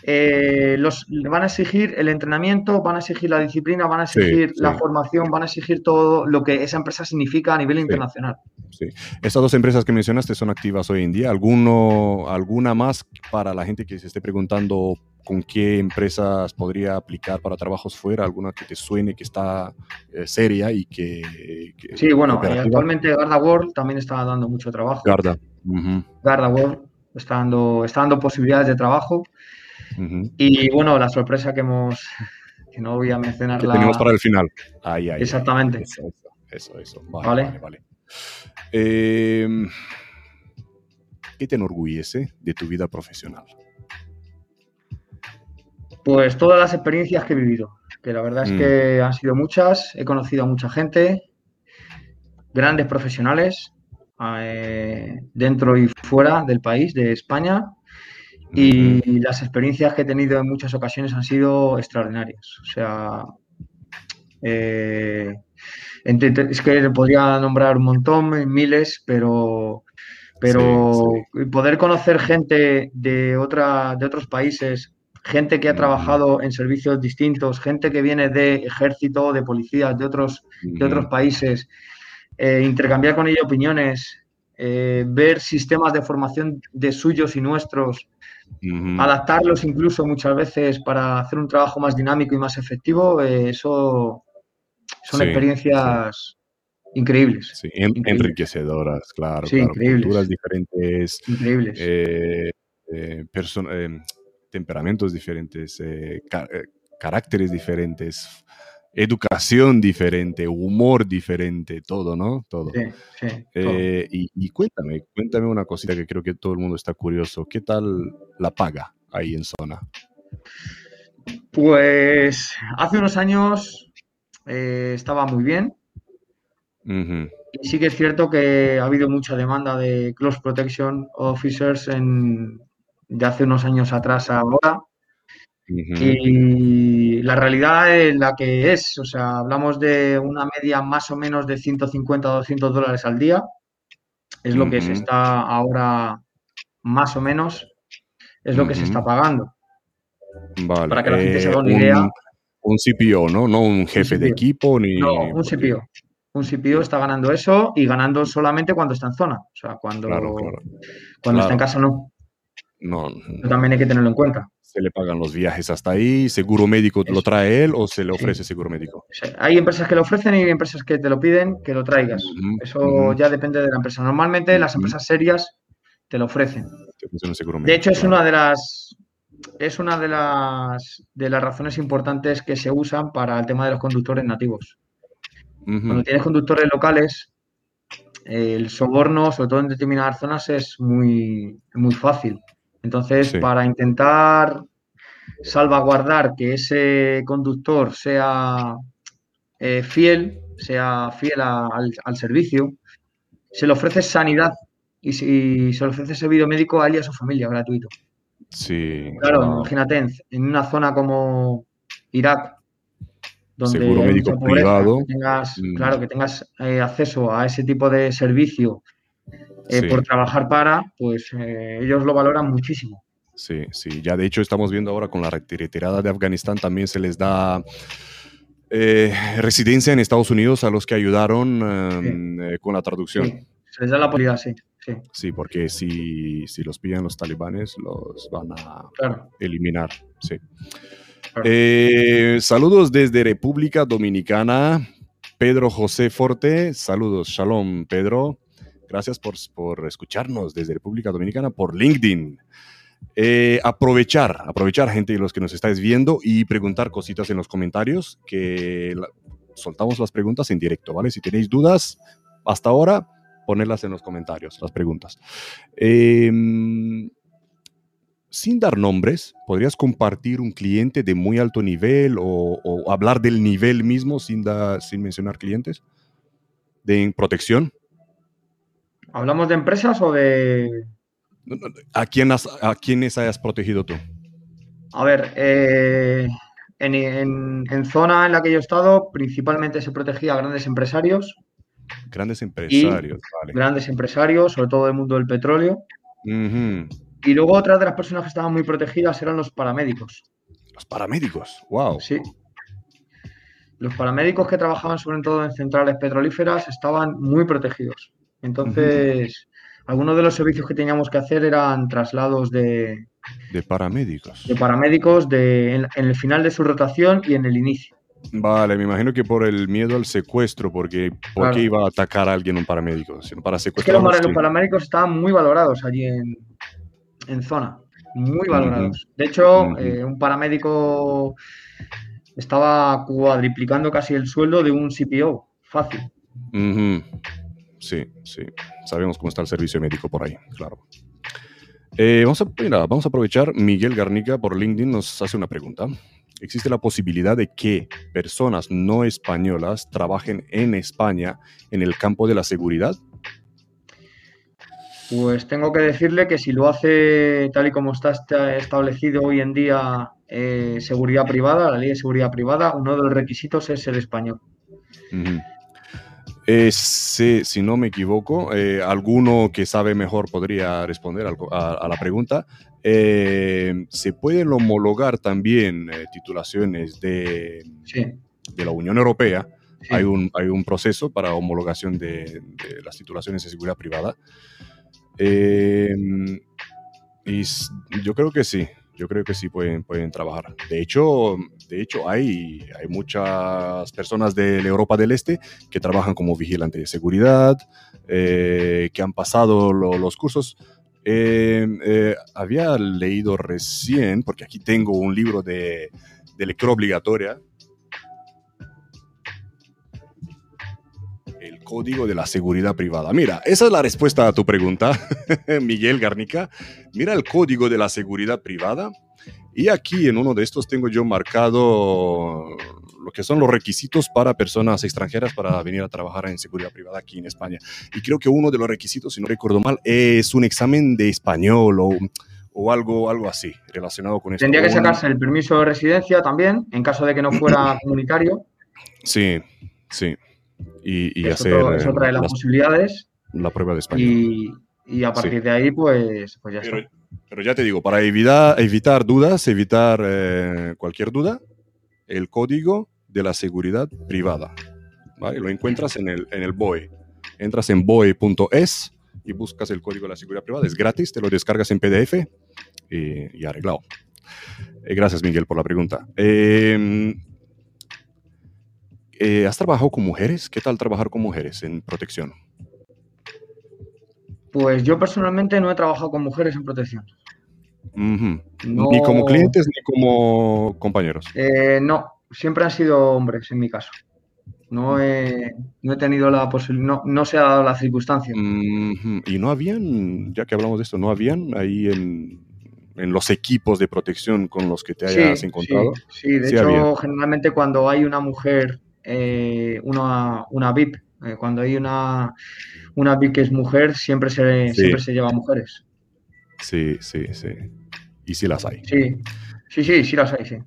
eh, los, van a exigir el entrenamiento, van a exigir la disciplina, van a exigir la formación, van a exigir todo lo que esa empresa significa a nivel internacional. Sí. Estas dos empresas que mencionaste son activas hoy en día. ¿Alguno, ¿Alguna más para la gente que se esté preguntando con qué empresas podría aplicar para trabajos fuera? ¿Alguna que te suene que está eh, seria y que... sí, bueno, eh, actualmente Garda World también está dando mucho trabajo. Garda. Garda World está dando, está dando posibilidades de trabajo. Y bueno, la sorpresa que hemos, que no voy a mencionar. Que tenemos para el final. Ahí, ahí, Exactamente. Eso, eso. Vale, vale. Em, ¿Qué te enorgullece de tu vida profesional? Pues todas las experiencias que he vivido, que la verdad es que mm. han sido muchas, he conocido a mucha gente, grandes profesionales, eh, dentro y fuera del país, de España, y las experiencias que he tenido en muchas ocasiones han sido extraordinarias. O sea, eh, es que podría nombrar un montón, miles, pero, pero poder conocer gente de, otra, de otros países, gente que ha trabajado en servicios distintos, gente que viene de ejército, de policías de otros, de otros países, eh, intercambiar con ellos opiniones, eh, ver sistemas de formación de suyos y nuestros, adaptarlos incluso muchas veces para hacer un trabajo más dinámico y más efectivo, eh, eso son experiencias increíbles, sí, enriquecedoras, claro. Sí, increíbles. Culturas diferentes. Increíbles. Temperamentos diferentes, caracteres diferentes, educación diferente, humor diferente, todo, ¿no? Todo. Sí, sí, eh, y, cuéntame, cuéntame una cosita que creo que todo el mundo está curioso. ¿Qué tal la paga ahí en zona? Pues hace unos años eh, estaba muy bien. Y sí que es cierto que ha habido mucha demanda de Close Protection Officers en, de hace unos años atrás a ahora. Y la realidad es la que es, o sea, hablamos de una media más o menos de 150 a 200 dólares al día, es lo que se está ahora más o menos, es lo que se está pagando. Vale. Para que la gente se haga una eh, idea. Un CPO, ¿no? No un jefe de equipo ni. No, un CPO. Un CPO está ganando eso y ganando solamente cuando está en zona. O sea, cuando, cuando está en casa no. No. También hay que tenerlo en cuenta se le pagan los viajes hasta ahí, seguro médico lo trae él o se le ofrece seguro médico. Hay empresas que lo ofrecen y hay empresas que te lo piden que lo traigas. Eso ya depende de la empresa. Normalmente las empresas serias te lo ofrecen. de hecho, es una de las es una de las de las razones importantes que se usan para el tema de los conductores nativos. Cuando tienes conductores locales, el soborno, sobre todo en determinadas zonas, es muy, muy fácil. Entonces, para intentar salvaguardar que ese conductor sea eh, fiel, sea fiel al, servicio, se le ofrece sanidad y, si, se le ofrece servicio médico a él y a su familia gratuito. Sí. Claro, imagínate, en, una zona como Irak, donde Seguro médico privado. tengas, mm. Claro, que tengas eh, acceso a ese tipo de servicio eh, por trabajar para, pues eh, ellos lo valoran muchísimo. Sí, sí, ya de hecho estamos viendo ahora con la retirada de Afganistán también se les da eh, residencia en Estados Unidos a los que ayudaron em, con la traducción. Se les da la posibilidad, sí. Sí, porque si, los pillan los talibanes, los van a eliminar. Sí. Eh, saludos desde República Dominicana. Pedro José Forte, saludos. Shalom, Pedro. Gracias por, por escucharnos desde República Dominicana por LinkedIn. Eh, aprovechar, aprovechar, gente, de los que nos estáis viendo y preguntar cositas en los comentarios, que soltamos las preguntas en directo, ¿vale? Si tenéis dudas hasta ahora, ponerlas en los comentarios, las preguntas. Em, sin dar nombres, ¿podrías compartir un cliente de muy alto nivel o, hablar del nivel mismo sin, sin mencionar clientes de protección? ¿Hablamos de empresas o de...? ¿A, quién a quiénes hayas protegido tú? A ver, eh, en, zona en la que yo he estado, principalmente se protegía a grandes empresarios. Grandes empresarios, vale. Grandes empresarios, sobre todo del mundo del petróleo. Y luego otras de las personas que estaban muy protegidas eran los paramédicos. Los paramédicos, wow. Sí. Los paramédicos que trabajaban sobre todo en centrales petrolíferas estaban muy protegidos. Entonces, algunos de los servicios que teníamos que hacer eran traslados de... De paramédicos. De paramédicos de, en, el final de su rotación y en el inicio. Vale, me imagino que por el miedo al secuestro, porque ¿por qué iba a atacar a alguien un paramédico? para secuestrar es que los, paramédicos estaban muy valorados allí en, en zona, muy valorados. De hecho, eh, un paramédico estaba cuadriplicando casi el sueldo de un CPO, fácil. Sí, sí. Sabemos cómo está el servicio médico por ahí, claro. Eh, vamos, a, vamos a aprovechar. Miguel Garnica por LinkedIn nos hace una pregunta. ¿Existe la posibilidad de que personas no españolas trabajen en España en el campo de la seguridad? Pues tengo que decirle que si lo hace tal y como está establecido hoy en día eh, seguridad privada, la ley de seguridad privada, uno de los requisitos es ser español. Eh, si no me equivoco, eh, alguno que sabe mejor podría responder a, la pregunta. Eh, ¿Se pueden homologar también titulaciones de, de la Unión Europea? Hay, un, hay un proceso para homologación de, las titulaciones de seguridad privada. y yo creo que sí yo creo que sí pueden, pueden trabajar. De hecho, de hecho hay, hay muchas personas de Europa del Este que trabajan como vigilantes de seguridad, eh, que han pasado los cursos. Eh, eh, había leído recién, porque aquí tengo un libro de, de lectura obligatoria, el código de la seguridad privada. Mira, esa es la respuesta a tu pregunta, Miguel Garnica. Mira el código de la seguridad privada. Y aquí en uno de estos tengo yo marcado lo que son los requisitos para personas extranjeras para venir a trabajar en seguridad privada aquí en España. Y creo que uno de los requisitos, si no recuerdo mal, es un examen de español o, o algo, algo así relacionado con esto. Tendría que sacarse el permiso de residencia también, en caso de que no fuera comunitario. Sí, sí y, hacer... es otra de las, posibilidades. La prueba de español. Y, a partir de ahí, pues, pues ya pero, está. Pero ya te digo, para evitar, evitar dudas, evitar eh, cualquier duda, el código de la seguridad privada. ¿vale? Lo encuentras en el, en el BOE. Entras en boe.es y buscas el código de la seguridad privada. Es gratis, te lo descargas en PDF y, arreglado. Eh, gracias, Miguel, por la pregunta. Eh, eh, ¿Has trabajado con mujeres? ¿Qué tal trabajar con mujeres en protección? Pues yo personalmente no he trabajado con mujeres en protección. Ni como clientes ni como compañeros. Eh, no, siempre han sido hombres en mi caso. No he, tenido la posibilidad, no, se ha dado la circunstancia. Y no habían, ya que hablamos de esto, no habían ahí en, los equipos de protección con los que te hayas encontrado. Sí, de hecho, generalmente cuando hay una mujer eh, una, una VIP. Eh, cuando hay una, una VIP que es mujer, siempre se, siempre se lleva mujeres. Sí, sí, sí. Y sí las hay. Sí, sí, sí, sí las hay, sí.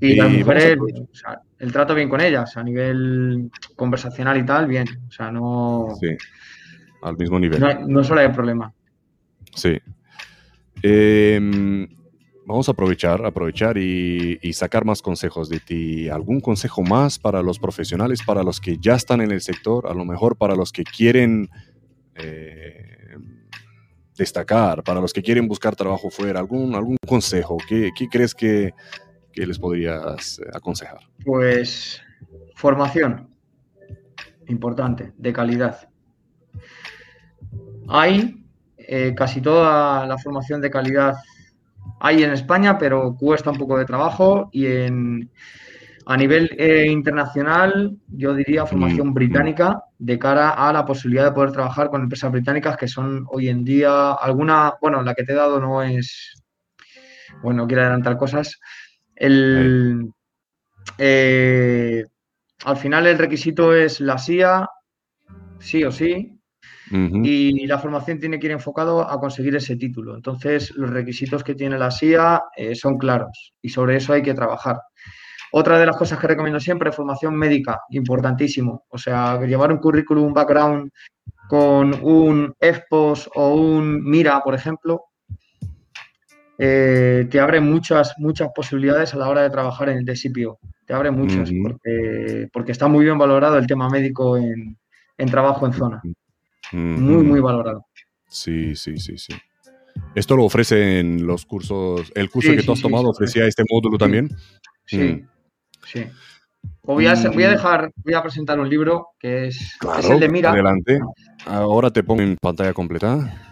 Y, las mujeres, el trato bien con ellas, a nivel conversacional y tal, bien. O sea, no. Sí, al mismo nivel. No, no suele haber problema. Sí. Eh, vamos a aprovechar, aprovechar y, sacar más consejos de ti. ¿Algún consejo más para los profesionales, para los que ya están en el sector, a lo mejor para los que quieren eh, destacar, para los que quieren buscar trabajo fuera? ¿Algún, algún consejo? ¿Qué, crees que, les podrías aconsejar? Pues formación, importante, de calidad. Hay eh, casi toda la formación de calidad hay en España, pero cuesta un poco de trabajo y en, a nivel eh, internacional, yo diría formación mm, británica de cara a la posibilidad de poder trabajar con empresas británicas que son hoy en día alguna, bueno, la que te he dado no es, bueno, no quiero adelantar cosas. El, eh, al final el requisito es la SIA, sí o sí, y la formación tiene que ir enfocado a conseguir ese título. Entonces, los requisitos que tiene la SIA eh, son claros y sobre eso hay que trabajar. Otra de las cosas que recomiendo siempre es formación médica, importantísimo. O sea, llevar un currículum, un background con un EFPOS o un MIRA, por ejemplo, eh, te abre muchas, muchas posibilidades a la hora de trabajar en el DCPO. Te abre muchas, porque, porque, está muy bien valorado el tema médico en, en trabajo en zona. Muy, muy valorado. Sí, sí, sí, sí. Esto lo ofrecen los cursos, el curso que tú has tomado ofrecía este módulo también. Sí, mm. sí. voy, a, voy a, mm. dejar, voy a presentar un libro que es, el de Mira. Adelante. Ahora te pongo en pantalla completa.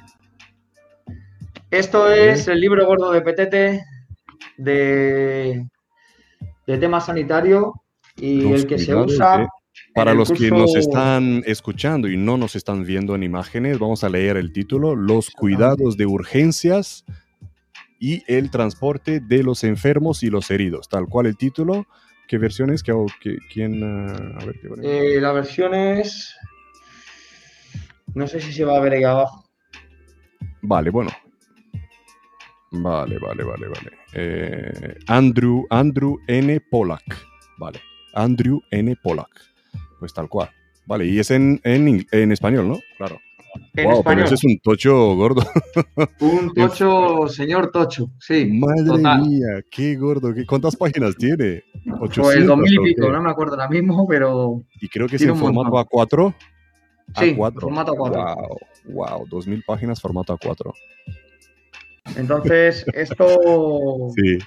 Esto es el libro gordo de Petete de, de tema sanitario y el que se usa para los que nos están escuchando y no nos están viendo en imágenes, vamos a leer el título, Los cuidados de urgencias y el transporte de los enfermos y los heridos, tal cual el título. ¿Qué versión es? ¿Quién? Ah, a ver, ¿qué eh, la versión es... No sé si se va a ver ahí abajo. Vale, bueno. Vale, vale, vale, vale. Eh, Andrew, Andrew N. Pollack. Vale. Andrew N. Pollack. Pues tal cual. Vale, y es en, en, español, ¿no? Claro. En wow, pero ese es un tocho gordo. Un tocho, señor tocho, sí. Madre mía, qué gordo. Qué, ¿Cuántas páginas tiene? 800, pues el 2000 y pico, no me acuerdo ahora mismo, pero. Y creo que es en formato A4. Sí, A4. formato A4. Wow, wow, 2000 páginas, formato A4. Entonces, esto. sí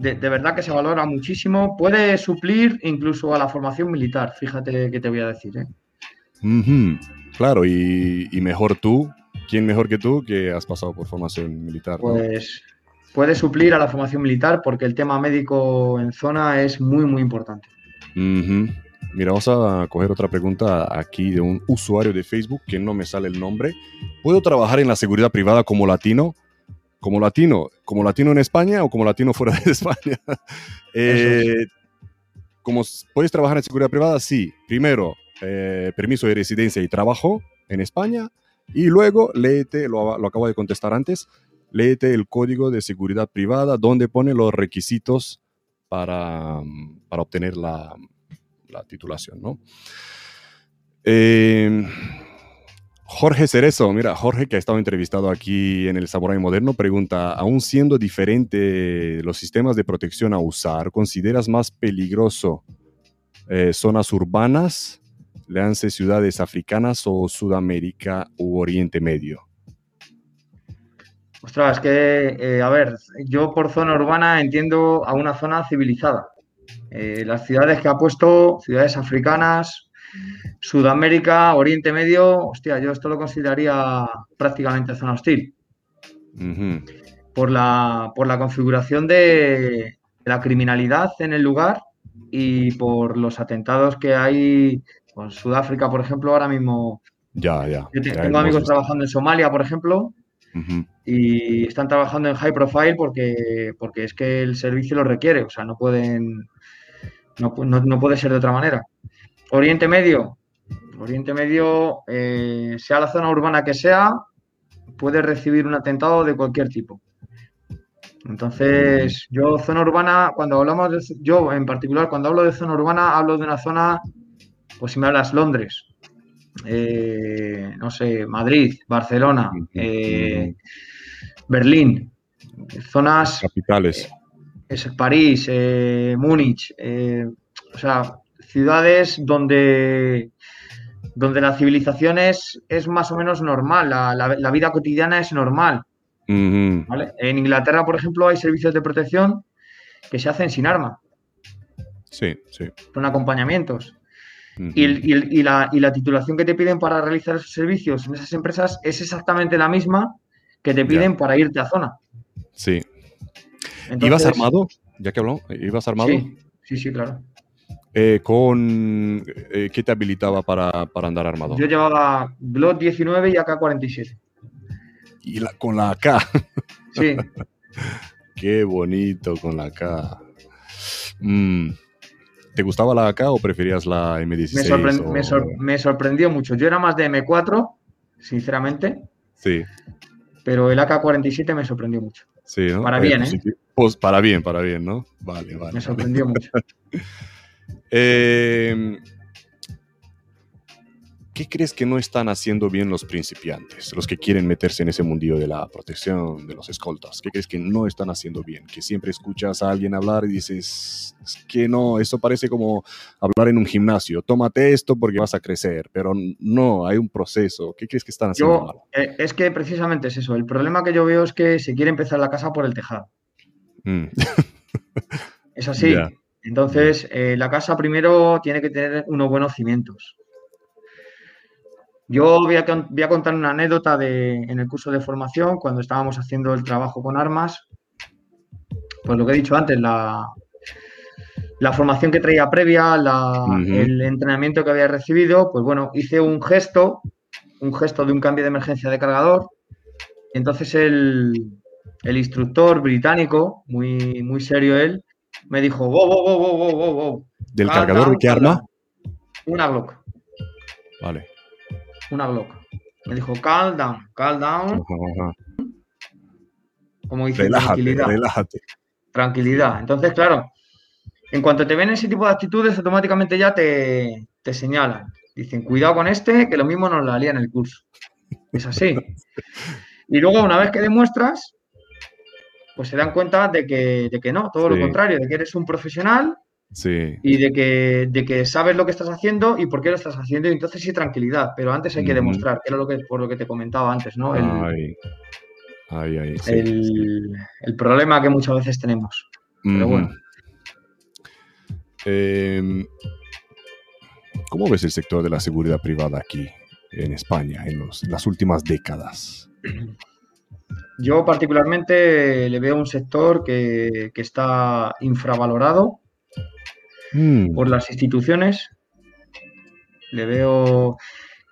de, verdad que se valora muchísimo. Puede suplir incluso a la formación militar, fíjate que te voy a decir. ¿eh? Claro, y, mejor tú, ¿quién mejor que tú que has pasado por formación militar? Pues puede suplir a la formación militar porque el tema médico en zona es muy, muy importante. Mira, vamos a coger otra pregunta aquí de un usuario de Facebook que no me sale el nombre. ¿Puedo trabajar en la seguridad privada como latino? Como latino, como latino en España o como latino fuera de España. Eh, como puedes trabajar en seguridad privada, sí. Primero, eh, permiso de residencia y trabajo en España. Y luego, léete, lo, acabo de contestar antes, léete el código de seguridad privada donde pone los requisitos para, para obtener la, la titulación, ¿no? Eh, Jorge Cerezo, mira, Jorge que ha estado entrevistado aquí en el Samurai Moderno, pregunta, aún siendo diferente los sistemas de protección a usar, ¿consideras más peligroso eh, zonas urbanas, leanse ciudades africanas o Sudamérica u Oriente Medio? Ostras, que, eh, a ver, yo por zona urbana entiendo a una zona civilizada. Eh, las ciudades que ha puesto, ciudades africanas, Sudamérica, Oriente Medio, hostia, yo esto lo consideraría prácticamente zona hostil. por, la, por la configuración de la criminalidad en el lugar y por los atentados que hay en Sudáfrica, por ejemplo, ahora mismo. Ya, ya. tengo amigos trabajando en Somalia, por ejemplo, y están trabajando en high profile porque, porque es que el servicio lo requiere, o sea, no pueden. no puede ser de otra manera. Oriente Medio. Oriente Medio, eh, sea la zona urbana que sea, puede recibir un atentado de cualquier tipo. Entonces, yo zona urbana, cuando hablamos de, yo en particular, cuando hablo de zona urbana, hablo de una zona, pues si me hablas Londres, eh, no sé, Madrid, Barcelona, eh, Berlín, zonas... Capitales. Eh, es París, Múnich, o sea, ciudades donde, donde la civilización es, es más o menos normal, la, vida cotidiana es normal. En Inglaterra, por ejemplo, hay servicios de protección que se hacen sin arma. Sí, sí. Con acompañamientos. y, la, titulación que te piden para realizar esos servicios en esas empresas es exactamente la misma que te piden para irte a zona. Sí. ¿Ibas armado? Ya que habló, ¿ibas armado? Sí, sí, claro. Eh, con eh, ¿Qué te habilitaba para, andar armado? Yo llevaba Glock 19 y AK-47. Y la, con la AK. Sí. Qué bonito con la AK. Mm. ¿Te gustaba la AK o preferías la M16? Me, sorprendió mucho. Yo era más de M4, sinceramente. Sí. Pero el AK-47 me sorprendió mucho. Sí, ¿no? Para bien, ¿eh? Pues para bien, para bien, ¿no? Vale, vale. Me sorprendió mucho. eh, ¿qué crees que no están haciendo bien los principiantes, los que quieren meterse en ese mundillo de la protección, de los escoltas? ¿Qué crees que no están haciendo bien? Que siempre escuchas a alguien hablar y dices que no, eso parece como hablar en un gimnasio. Tómate esto porque vas a crecer, pero no, hay un proceso. ¿Qué crees que están haciendo mal? Eh, es que precisamente es eso. El problema que yo veo es que se quiere empezar la casa por el tejado. Mm. es así. Entonces, eh, la casa primero tiene que tener unos buenos cimientos. Yo voy a, contar una anécdota de, en el curso de formación, cuando estábamos haciendo el trabajo con armas. Pues lo que he dicho antes, la, la formación que traía previa, el entrenamiento que había recibido, pues bueno, hice un gesto, un gesto de un cambio de emergencia de cargador. Entonces el, instructor británico, muy, muy serio él, me dijo, wow, wow, wow, wow, wow, wow. ¿Del cargador de qué arma? Una Glock. Vale una Glock. Me dijo, calm down, calm down. Como dice, tranquilidad. Relájate. Tranquilidad. Entonces, claro, en cuanto te ven ese tipo de actitudes, automáticamente ya te, te señalan. Dicen, cuidado con este, que lo mismo nos la lía en el curso. Es así. Y luego, una vez que demuestras, pues se dan cuenta de que, de que no, todo lo contrario, de que eres un profesional y de que, de que sabes lo que estás haciendo y por qué lo estás haciendo, y entonces sí, tranquilidad, pero antes hay que demostrar, que era lo que, por lo que te comentaba antes, ¿no? El, el, problema que muchas veces tenemos. Pero bueno. Em, ¿Cómo ves el sector de la seguridad privada aquí en España en las últimas décadas? Yo particularmente le veo un sector que, que está infravalorado Mm. por las instituciones. Le veo,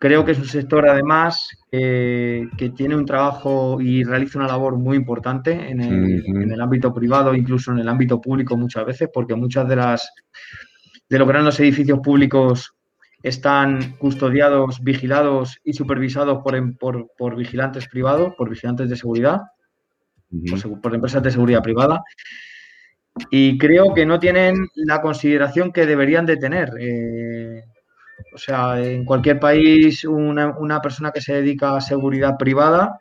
creo que es un sector además que tiene un trabajo y realiza una labor muy importante en el, ámbito privado, incluso en el ámbito público muchas veces, porque muchas de las de los grandes edificios públicos están custodiados, vigilados y supervisados por, por, vigilantes privados, por vigilantes de seguridad, por, empresas de seguridad privada y creo que no tienen la consideración que deberían de tener. Eh, o sea, en cualquier país una, persona que se dedica a seguridad privada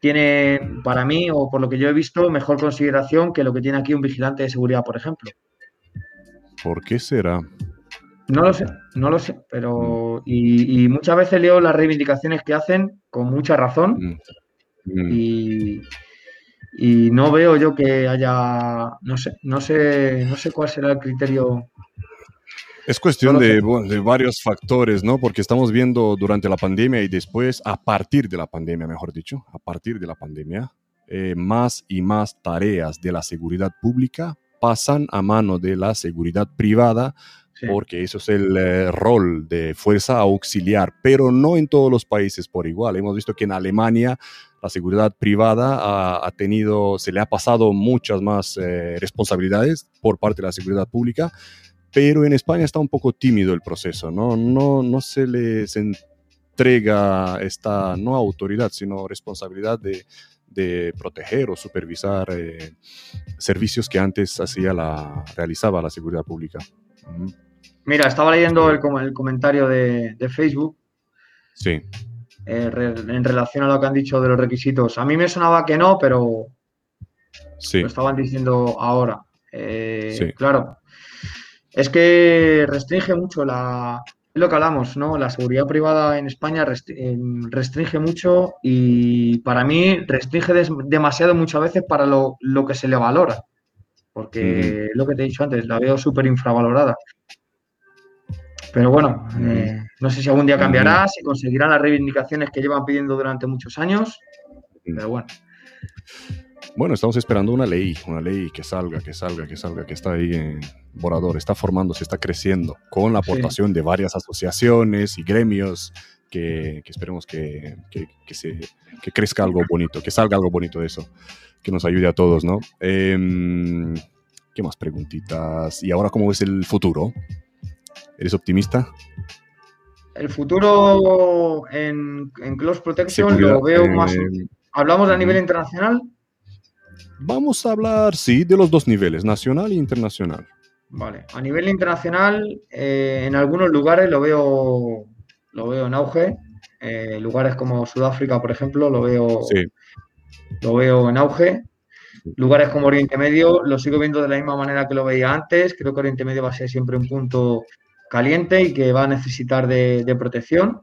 tiene, para mí, o por lo que yo he visto, mejor consideración que lo que tiene aquí un vigilante de seguridad, por ejemplo. ¿Por qué será? No lo sé, no lo sé, pero y, muchas veces leo las reivindicaciones que hacen con mucha razón mm. Mm. y, y no veo yo que haya, no sé, no sé, no sé cuál será el criterio. Es cuestión de, varios factores, ¿no? Porque estamos viendo durante la pandemia y después, a partir de la pandemia, mejor dicho, a partir de la pandemia, eh, más y más tareas de la seguridad pública pasan a mano de la seguridad privada porque eso es el eh, rol de fuerza auxiliar, pero no en todos los países por igual. Hemos visto que en Alemania la seguridad privada ha, tenido, se le ha pasado muchas más eh, responsabilidades por parte de la seguridad pública, pero en España está un poco tímido el proceso, no, no, no se les entrega esta, no autoridad, sino responsabilidad de, de proteger o supervisar eh, servicios que antes hacía la, realizaba la seguridad pública. Mira, estaba leyendo el, el comentario de, Facebook. Sí. Eh, en relación a lo que han dicho de los requisitos. A mí me sonaba que no, pero, Lo estaban diciendo ahora. Eh, claro. Es que restringe mucho la. Es lo que hablamos, ¿no? La seguridad privada en España restringe mucho y para mí restringe demasiado muchas veces para lo, que se le valora. Porque lo que te he dicho antes, la veo súper infravalorada. Pero bueno, eh, no sé si algún día cambiará, si conseguirán las reivindicaciones que llevan pidiendo durante muchos años. Pero bueno. Bueno, estamos esperando una ley, una ley que salga, que salga, que salga, que está ahí en Borador, está formándose, está creciendo, con la aportación de varias asociaciones y gremios, que, esperemos que, se, que crezca algo bonito, que salga algo bonito de eso, que nos ayude a todos, ¿no? Em, ¿Qué más preguntitas? ¿Y ahora cómo ves el futuro? ¿Eres optimista? El futuro en, Close Protection lo veo más... ¿Hablamos a nivel internacional? Vamos a hablar, sí, de los dos niveles, nacional e internacional. Vale, a nivel internacional, eh, en algunos lugares lo veo, lo veo en auge. Eh, lugares como Sudáfrica, por ejemplo, lo veo, lo veo en auge. Lugares como Oriente Medio lo sigo viendo de la misma manera que lo veía antes. Creo que Oriente Medio va a ser siempre un punto caliente y que va a necesitar de, protección.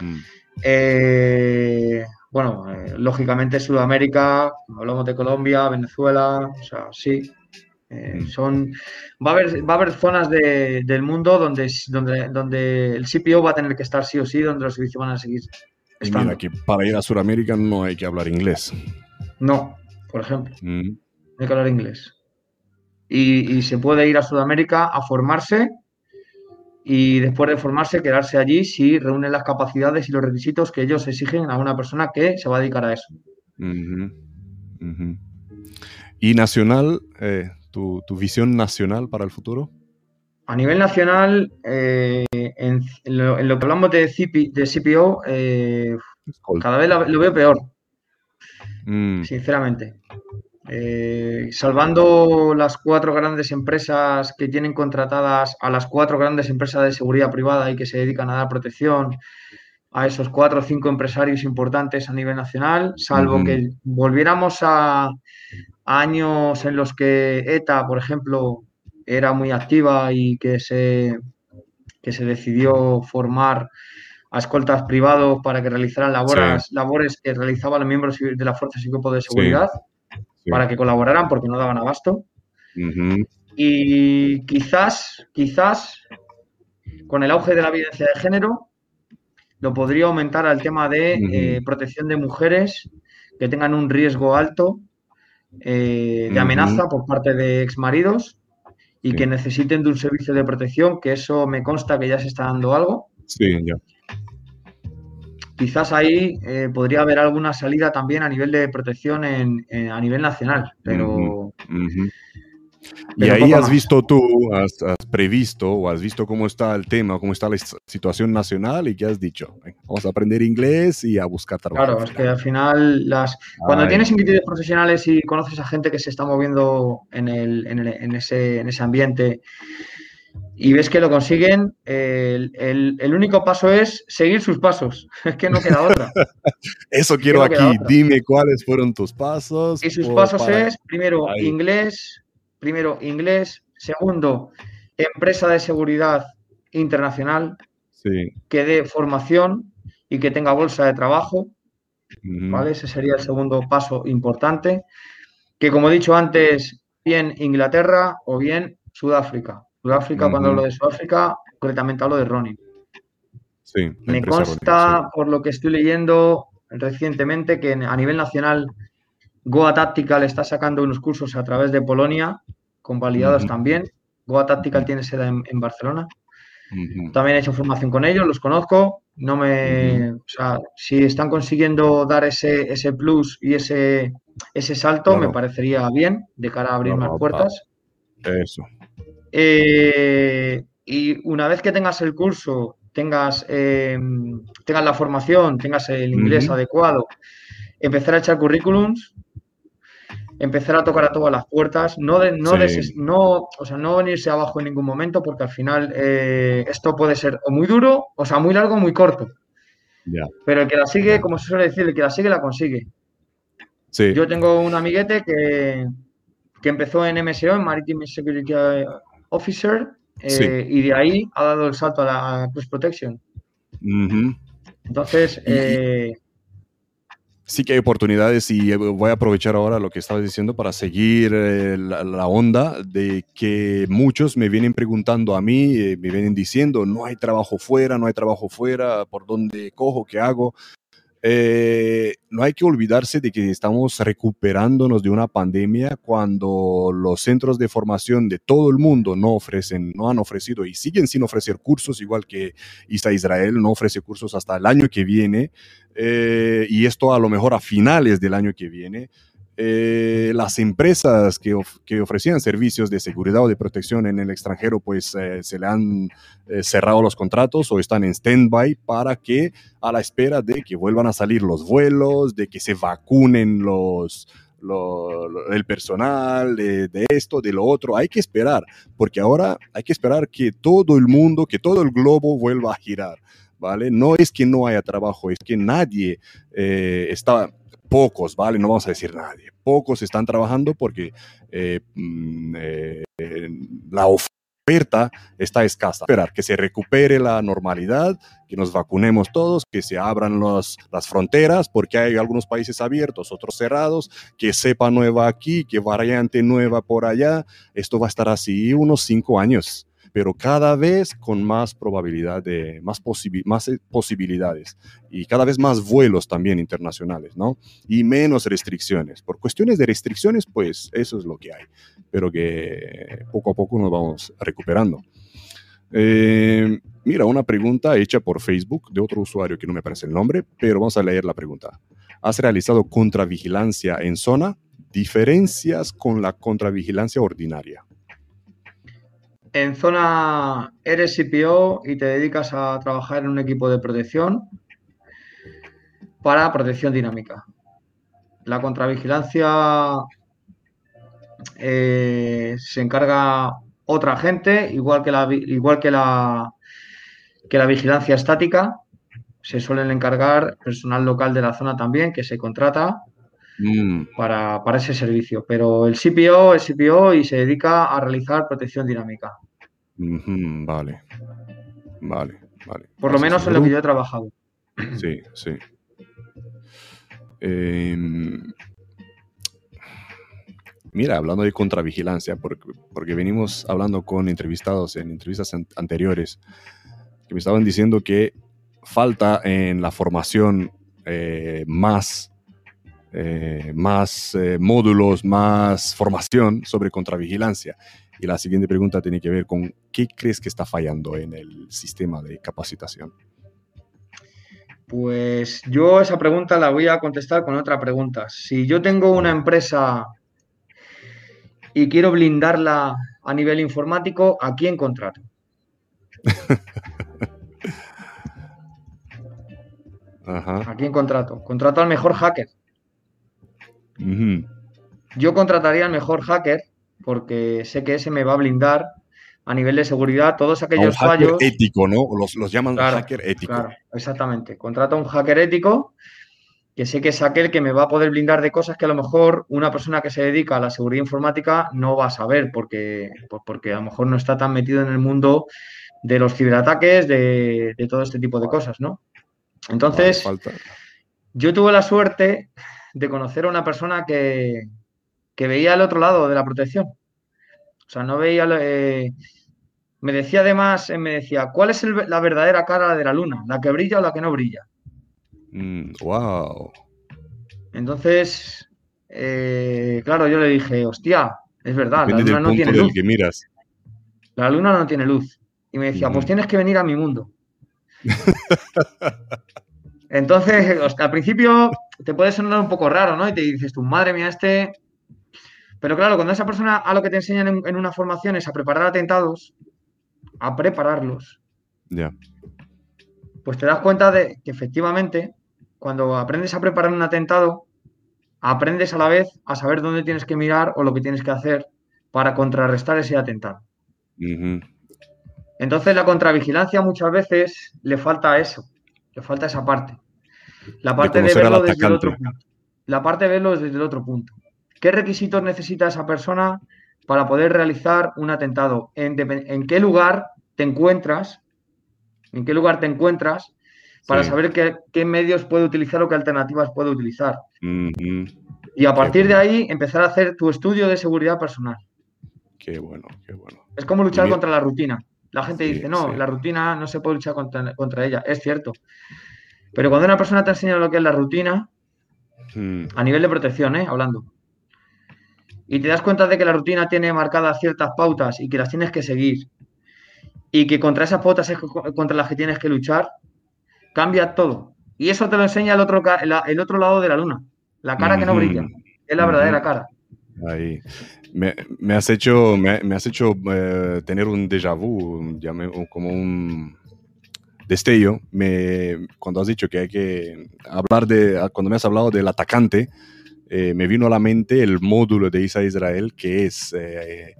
Mm. Eh, bueno, eh, lógicamente Sudamérica, hablamos de Colombia, Venezuela, o sea, sí. Eh, mm. son, va, a haber, va a haber zonas del mundo donde, donde, donde el CPO va a tener que estar sí o sí, donde los servicios van a seguir estando. mira, que para ir a Sudamérica no hay que hablar inglés. No, por ejemplo. Mm. No hay que hablar inglés. Y, y se puede ir a Sudamérica a formarse y después de formarse quedarse allí si reúnen las capacidades y los requisitos que ellos exigen a una persona que se va a dedicar a eso. ¿Y nacional, eh, tu, visión nacional para el futuro? A nivel nacional, eh, en, lo, que hablamos de, de CPO, eh, cada vez lo, veo peor, mm. sinceramente. Eh, salvando las cuatro grandes empresas que tienen contratadas a las cuatro grandes empresas de seguridad privada y que se dedican a dar protección a esos cuatro o cinco empresarios importantes a nivel nacional, salvo que volviéramos a, años en los que ETA, por ejemplo, era muy activa y que se, que se decidió formar a escoltas privados para que realizaran labores, labores que realizaban los miembros de las fuerzas y cuerpos de seguridad para que colaboraran porque no daban abasto. Y quizás, quizás, con el auge de la violencia de género, lo podría aumentar al tema de eh, protección de mujeres que tengan un riesgo alto eh, de amenaza por parte de exmaridos y que necesiten de un servicio de protección, que eso me consta que ya se está dando algo. Sí, ya quizás ahí eh, podría haber alguna salida también a nivel de protección en, a nivel nacional, pero... y ahí has visto tú, has, previsto o has visto cómo está el tema, cómo está la situación nacional y qué has dicho. Vamos a aprender inglés y a buscar trabajo. Claro, es que al final, las, cuando tienes inquietudes profesionales y conoces a gente que se está moviendo en, el, en, el, en, ese, en ese ambiente y ves que lo consiguen, el, único paso es seguir sus pasos. Es que no queda otra. Eso quiero aquí. Dime cuáles fueron tus pasos. Y sus pasos es, primero, inglés. Primero, inglés. Segundo, empresa de seguridad internacional. Que dé formación y que tenga bolsa de trabajo. ¿Vale? Ese sería el segundo paso importante. Que como he dicho antes, bien Inglaterra o bien Sudáfrica. Sudáfrica, cuando hablo de Sudáfrica, concretamente hablo de Ronin. Sí, Me consta, por lo que estoy leyendo recientemente, que a nivel nacional Goa Tactical está sacando unos cursos a través de Polonia, convalidados también. Goa Tactical tiene sede en, Barcelona. También he hecho formación con ellos, los conozco. No me, o sea, si están consiguiendo dar ese, ese plus y ese, ese salto, me parecería bien de cara a abrir más puertas. Eso. Eh, y una vez que tengas el curso, tengas, eh, tengas la formación, tengas el inglés adecuado, empezar a echar currículums, empezar a tocar a todas las puertas, no, de, no, no, o sea, no venirse abajo en ningún momento, porque al final eh, esto puede ser o muy duro, o sea, muy largo o muy corto. Pero el que la sigue, como se suele decir, el que la sigue la consigue. Yo tengo un amiguete que, que empezó en MSO, en Maritime Security Officer, eh, y de ahí ha dado el salto a la Cross Protection. Entonces, eh, sí que hay oportunidades y eh, voy a aprovechar ahora lo que estabas diciendo para seguir la, onda de que muchos me vienen preguntando a mí, me vienen diciendo, no hay trabajo fuera, no hay trabajo fuera, ¿por dónde cojo? ¿Qué hago? Eh, no hay que olvidarse de que estamos recuperándonos de una pandemia cuando los centros de formación de todo el mundo no ofrecen, no han ofrecido y siguen sin ofrecer cursos, igual que Israel no ofrece cursos hasta el año que viene, eh, y esto a lo mejor a finales del año que viene. Eh, las empresas que, ofrecían servicios de seguridad o de protección en el extranjero, pues eh, se le han eh, cerrado los contratos o están en stand-by para que a la espera de que vuelvan a salir los vuelos, de que se vacunen los, el personal, de, de, esto, de lo otro. Hay que esperar, porque ahora hay que esperar que todo el mundo, que todo el globo vuelva a girar. ¿Vale? No es que no haya trabajo, es que nadie está, pocos, ¿vale? No vamos a decir nadie. Pocos están trabajando porque eh, mm, eh, la oferta está escasa. Esperar que se recupere la normalidad, que nos vacunemos todos, que se abran las fronteras, porque hay algunos países abiertos, otros cerrados, que sepa nueva aquí, que variante nueva por allá. Esto va a estar así unos cinco años pero cada vez con más probabilidad de, más, más eh, posibilidades y cada vez más vuelos también internacionales, ¿no? Y menos restricciones. Por cuestiones de restricciones, pues eso es lo que hay, pero que poco a poco nos vamos recuperando. Eh, mira, una pregunta hecha por Facebook de otro usuario que no me parece el nombre, pero vamos a leer la pregunta. ¿Has realizado contravigilancia en zona? ¿Diferencias con la contravigilancia ordinaria? En zona eres CPO y te dedicas a trabajar en un equipo de protección para protección dinámica. La contravigilancia eh, se encarga otra gente, igual que la, igual que la, que la vigilancia estática. Se suelen encargar personal local de la zona también, que se contrata mm. para, para, ese servicio. Pero el CPO es CPO y se dedica a realizar protección dinámica vale. Vale, vale. Por lo menos en lo que yo he trabajado. Sí, sí. Em, mira, hablando de contravigilancia, porque, porque venimos hablando con entrevistados en entrevistas anteriores que me estaban diciendo que falta en la formación eh, más, eh, más eh, módulos, más formación sobre contravigilancia. Y la siguiente pregunta tiene que ver con qué crees que está fallando en el sistema de capacitación. Pues yo esa pregunta la voy a contestar con otra pregunta. Si yo tengo una empresa y quiero blindarla a nivel informático, ¿a quién contrato? ¿A quién contrato? Contrato al mejor hacker. Yo contrataría al mejor hacker porque sé que ese me va a blindar a nivel de seguridad todos aquellos a un fallos. ético, ¿no? Los, los llaman hacker ético. Claro, exactamente. Contrato a un hacker ético que sé que es aquel que me va a poder blindar de cosas que a lo mejor una persona que se dedica a la seguridad informática no va a saber, porque, pues porque a lo mejor no está tan metido en el mundo de los ciberataques, de, todo este tipo de cosas, ¿no? Entonces, yo tuve la suerte de conocer a una persona que, que veía al otro lado de la protección. O sea, no veía... Eh, me decía además, me decía, ¿cuál es la verdadera cara de la luna? ¿La que brilla o la que no brilla? wow. Mm, Entonces, eh, claro, yo le dije, hostia, es verdad, la luna no tiene luz. Que miras. La luna no tiene luz. Y me decía, pues tienes que venir a mi mundo. Entonces, al principio te puede sonar un poco raro, ¿no? Y te dices, tu madre mía, este pero claro, cuando esa persona a lo que te enseñan en, una formación es a preparar atentados, a prepararlos, pues te das cuenta de que efectivamente, cuando aprendes a preparar un atentado, aprendes a la vez a saber dónde tienes que mirar o lo que tienes que hacer para contrarrestar ese atentado. Entonces, la contravigilancia muchas veces le falta eso, le falta esa parte. La parte de, verlo desde el otro punto. la parte B es desde el otro punto. ¿Qué requisitos necesita esa persona para poder realizar un atentado? ¿En, qué lugar te encuentras? ¿En qué lugar te encuentras? Para saber qué, medios puede utilizar o qué alternativas puede utilizar. Y a partir de ahí empezar a hacer tu estudio de seguridad personal. Qué bueno, qué bueno. Es como luchar contra la rutina. La gente dice, no, la rutina no se puede luchar contra, ella. Es cierto. Pero cuando una persona te enseña lo que es la rutina, hmm. a nivel de protección, ¿eh? hablando, y te das cuenta de que la rutina tiene marcadas ciertas pautas y que las tienes que seguir, y que contra esas pautas es contra las que tienes que luchar, cambia todo. Y eso te lo enseña el otro, el otro lado de la luna, la cara que no brilla, es la verdadera cara. Ahí. Me, has hecho, me, has hecho eh, tener un déjà vu, como un destello. Me, cuando has dicho que hay que hablar de, cuando me has hablado del atacante, eh, me vino a la mente el módulo de Isa Israel que es, eh,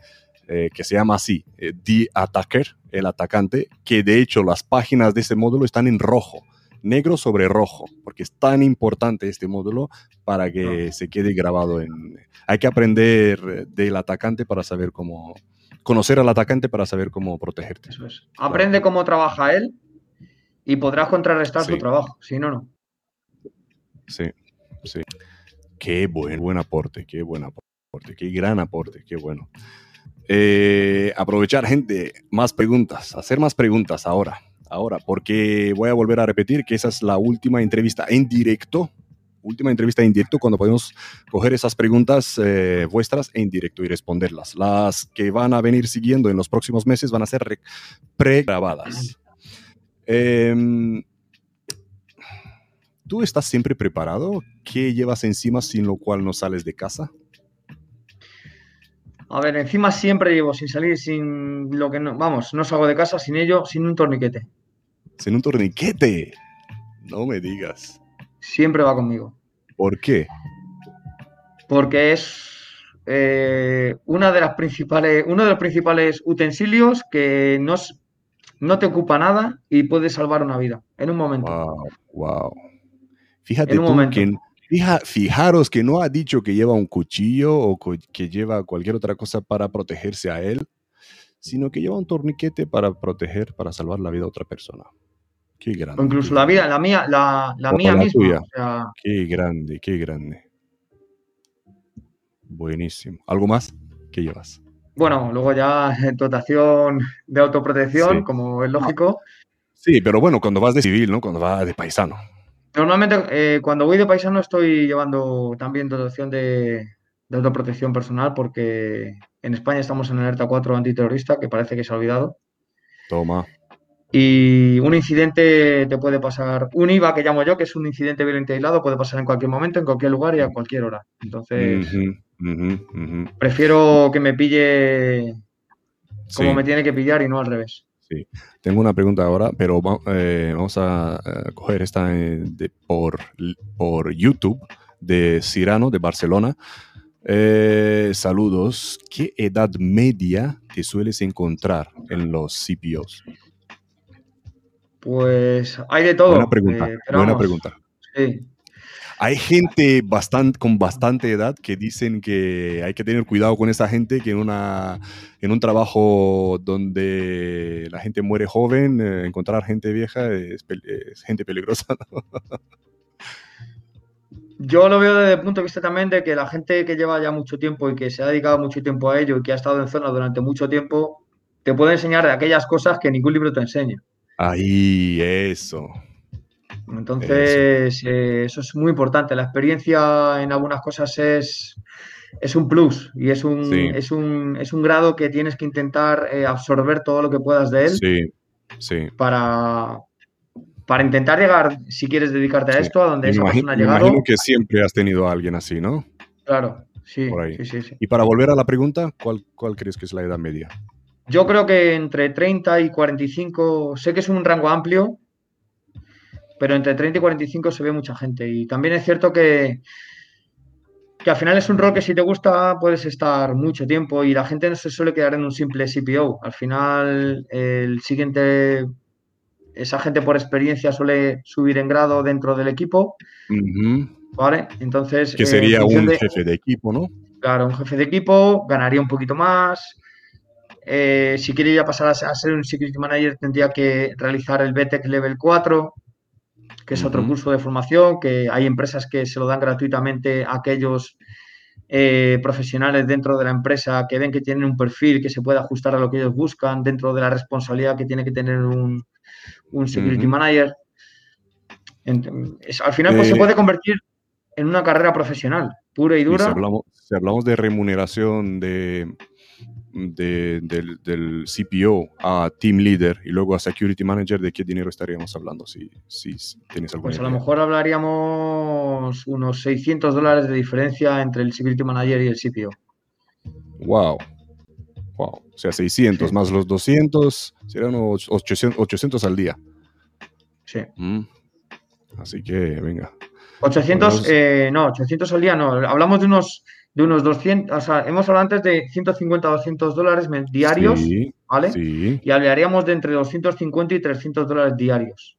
que se llama así, The Attacker, el atacante, que de hecho las páginas de ese módulo están en rojo negro sobre rojo, porque es tan importante este módulo para que se quede grabado en... Hay que aprender del atacante para saber cómo... Conocer al atacante para saber cómo protegerte. Eso es. Aprende cómo trabaja él y podrás contrarrestar su trabajo, si no, no. Sí, sí. Qué buen, buen aporte, qué buen aporte, qué gran aporte, qué bueno. Eh, aprovechar, gente, más preguntas, hacer más preguntas ahora ahora, porque voy a volver a repetir que esa es la última entrevista en directo, última entrevista en directo cuando podemos coger esas preguntas eh, vuestras en directo y responderlas. Las que van a venir siguiendo en los próximos meses van a ser pregrabadas. Em, ¿Tú estás siempre preparado? ¿Qué llevas encima sin lo cual no sales de casa? A ver, encima siempre llevo sin salir, sin lo que no, vamos, no salgo de casa sin ello, sin un torniquete. ¿Sin un torniquete? No me digas. Siempre va conmigo. ¿Por qué? Porque es eh, una de las principales, uno de los principales utensilios que no, no te ocupa nada y puede salvar una vida en un momento. Wow, wow. Fíjate tú que fijaros que no ha dicho que lleva un cuchillo o que lleva cualquier otra cosa para protegerse a él, sino que lleva un torniquete para proteger, para salvar la vida a otra persona. Qué grande. O incluso la vida, la mía, la, mía misma. Qué grande, qué grande. Buenísimo. ¿Algo más? ¿Qué llevas? Bueno, luego ya dotación de autoprotección, como es lógico. Sí, pero bueno, cuando vas de civil, ¿no? Cuando vas de paisano. Normalmente, eh, cuando voy de paisano estoy llevando también dotación de, autoprotección personal porque en España estamos en alerta 4 antiterrorista, que parece que se ha olvidado. Toma. Y un incidente te puede pasar, un IVA que llamo yo, que es un incidente violento aislado, puede pasar en cualquier momento, en cualquier lugar y a cualquier hora. Entonces, prefiero que me pille como me tiene que pillar y no al revés. Sí, tengo una pregunta ahora, pero eh, vamos a, coger esta eh, por, por YouTube de Cirano, de Barcelona. Eh, saludos. ¿Qué edad media te sueles encontrar en los CPOs? Pues hay de todo. Buena pregunta. buena pregunta. Sí. Hay gente bastante, con bastante edad que dicen que hay que tener cuidado con esa gente, que en, una, en un trabajo donde la gente muere joven, eh, encontrar gente vieja es, gente peligrosa. Yo lo veo desde el punto de vista también de que la gente que lleva ya mucho tiempo y que se ha dedicado mucho tiempo a ello y que ha estado en zona durante mucho tiempo, te puede enseñar de aquellas cosas que ningún libro te enseña. Ahí, eso. Entonces, eh, eso. es muy importante. La experiencia en algunas cosas es, es un plus y es un, es, un, es un grado que tienes que intentar eh, absorber todo lo que puedas de él. Sí, sí. Para, para intentar llegar, si quieres dedicarte a esto, a donde esa persona ha llegado. Me imagino que siempre has tenido a alguien así, ¿no? Claro, sí. sí, sí, Y para volver a la pregunta, ¿cuál, ¿cuál crees que es la edad media? Yo creo que entre 30 y 45, sé que es un rango amplio, pero entre 30 y 45 se ve mucha gente. Y también es cierto que, que al final es un rol que si te gusta puedes estar mucho tiempo y la gente no se suele quedar en un simple CPO. Al final el siguiente, esa gente por experiencia suele subir en grado dentro del equipo ¿vale? Entonces... Que sería un jefe de equipo, ¿no? Claro, un jefe de equipo, ganaría un poquito más. Eh, si quiere ya pasar a, ser un security manager, tendría que realizar el BTEC Level 4, que es otro curso de formación, que hay empresas que se lo dan gratuitamente a aquellos eh, profesionales dentro de la empresa que ven que tienen un perfil que se puede ajustar a lo que ellos buscan dentro de la responsabilidad que tiene que tener un, security manager. al final, pues se eh, puede convertir en una carrera profesional, pura y dura. si hablamos de remuneración de del, CPO a Team Leader y luego a Security Manager, ¿de qué dinero estaríamos hablando? Si, si tienes alguna Pues a lo mejor hablaríamos unos 600 dólares de diferencia entre el Security Manager y el CPO. Wow. Wow. O sea, 600 más los 200 serían unos 800, 800 al día. Sí. Mm. Así que, venga. 800, eh, no, 800 al día no. Hablamos de unos de unos 200, o sea, hemos hablado antes de 150 a 200 dólares diarios, ¿vale? Sí. Y hablaríamos de entre 250 y 300 dólares diarios.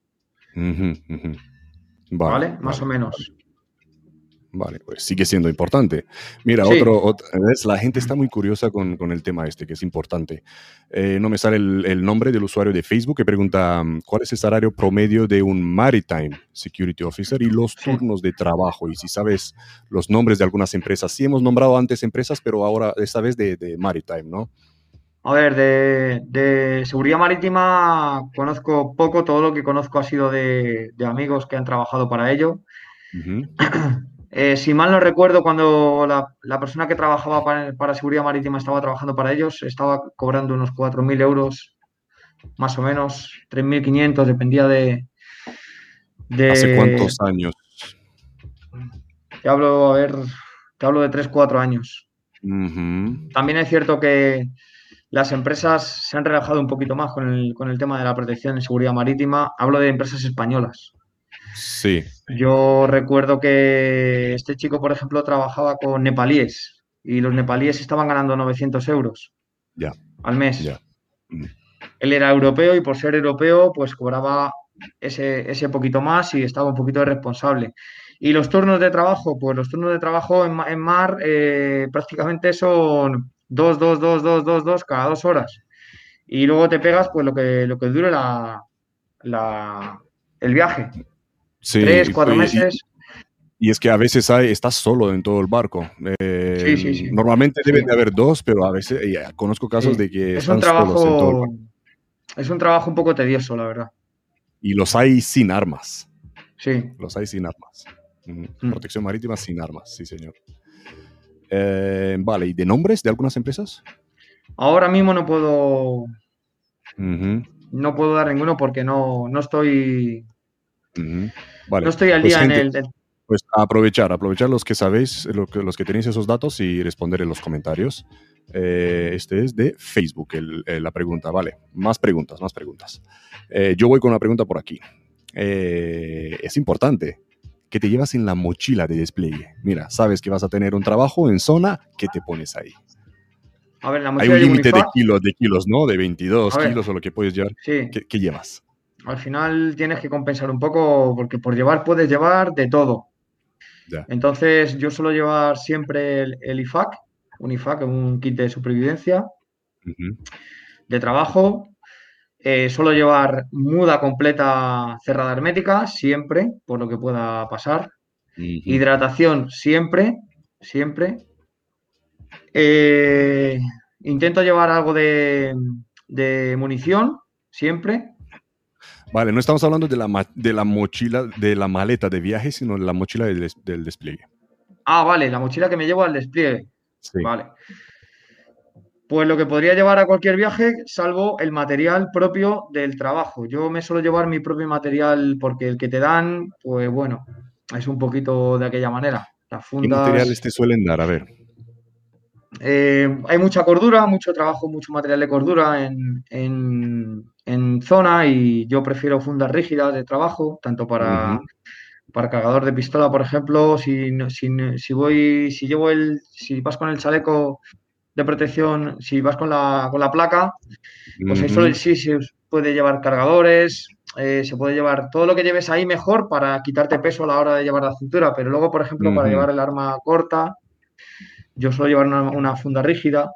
Vale, Más o menos. Vale, pues sigue siendo importante. Mira, otro, la gente está muy curiosa con, el tema este, que es importante. Eh, no me sale el, nombre del usuario de Facebook que pregunta cuál es el salario promedio de un Maritime Security Officer y los turnos de trabajo. Y si sabes los nombres de algunas empresas. Sí hemos nombrado antes empresas, pero ahora esta vez de, Maritime, ¿no? A ver, de, seguridad marítima conozco poco, todo lo que conozco ha sido de, amigos que han trabajado para ello. Eh, si mal no recuerdo, cuando la, persona que trabajaba para, Seguridad Marítima estaba trabajando para ellos, estaba cobrando unos 4.000 euros, más o menos, 3.500, dependía de, ¿Hace cuántos años? Te hablo, a ver, te hablo de 3, 4 años. También es cierto que las empresas se han relajado un poquito más con el, con el tema de la protección en seguridad marítima. Hablo de empresas españolas. Sí. Yo recuerdo que este chico, por ejemplo, trabajaba con nepalíes y los nepalíes estaban ganando 900 euros ya. al mes. Mm. Él era europeo y por ser europeo, pues cobraba ese, ese poquito más y estaba un poquito responsable. Y los turnos de trabajo, pues los turnos de trabajo en, en mar eh, prácticamente son dos, dos, dos, dos, dos, dos cada dos horas. Y luego te pegas pues lo que, lo que dure la, la, el viaje. Tres, cuatro meses. Y es que a veces hay, estás solo en todo el barco. Eh, sí, sí, Normalmente deben de haber dos, pero a veces conozco casos de que es un trabajo, Es un trabajo un poco tedioso, la verdad. Y los hay sin armas. Sí. Los hay sin armas. Mm. Protección marítima sin armas, sí, señor. Eh, vale, ¿y de nombres de algunas empresas? Ahora mismo no puedo. No puedo dar ninguno porque no, no estoy. No estoy al pues, día en el, Pues aprovechar, aprovechar los que sabéis, los que tenéis esos datos y responder en los comentarios. Eh, este es de Facebook, la pregunta. Vale, más preguntas, más preguntas. Eh, yo voy con una pregunta por aquí. Eh, es importante que te llevas en la mochila de despliegue. Mira, sabes que vas a tener un trabajo en zona, ¿qué te pones ahí? A ver, la Hay un límite de kilos, de kilos, ¿no? De 22 kilos o lo que puedes llevar. ¿Qué, llevas? Al final tienes que compensar un poco porque por llevar puedes llevar de todo. Entonces yo suelo llevar siempre el, IFAC, un IFAC, un kit de supervivencia, de trabajo. Eh, suelo llevar muda completa cerrada hermética, siempre, por lo que pueda pasar. Hidratación, siempre, siempre. Eh, intento llevar algo de, de munición, siempre. Vale, no estamos hablando de la, de la mochila, de la maleta de viaje, sino de la mochila del, despliegue. Ah, vale, la mochila que me llevo al despliegue. Sí. Vale. Pues lo que podría llevar a cualquier viaje, salvo el material propio del trabajo. Yo me suelo llevar mi propio material porque el que te dan, pues bueno, es un poquito de aquella manera. Las fundas... ¿Qué materiales te suelen dar? A ver. Eh, hay mucha cordura, mucho trabajo, mucho material de cordura en, zona y yo prefiero fundas rígidas de trabajo, tanto para, para cargador de pistola, por ejemplo, si, si, voy, si llevo el, si vas con el chaleco de protección, si vas con la, con la placa, pues ahí solo sí se puede llevar cargadores. eh, se puede llevar todo lo que lleves ahí mejor para quitarte peso a la hora de llevar la cintura, pero luego, por ejemplo, para llevar el arma corta, yo suelo llevar una, funda rígida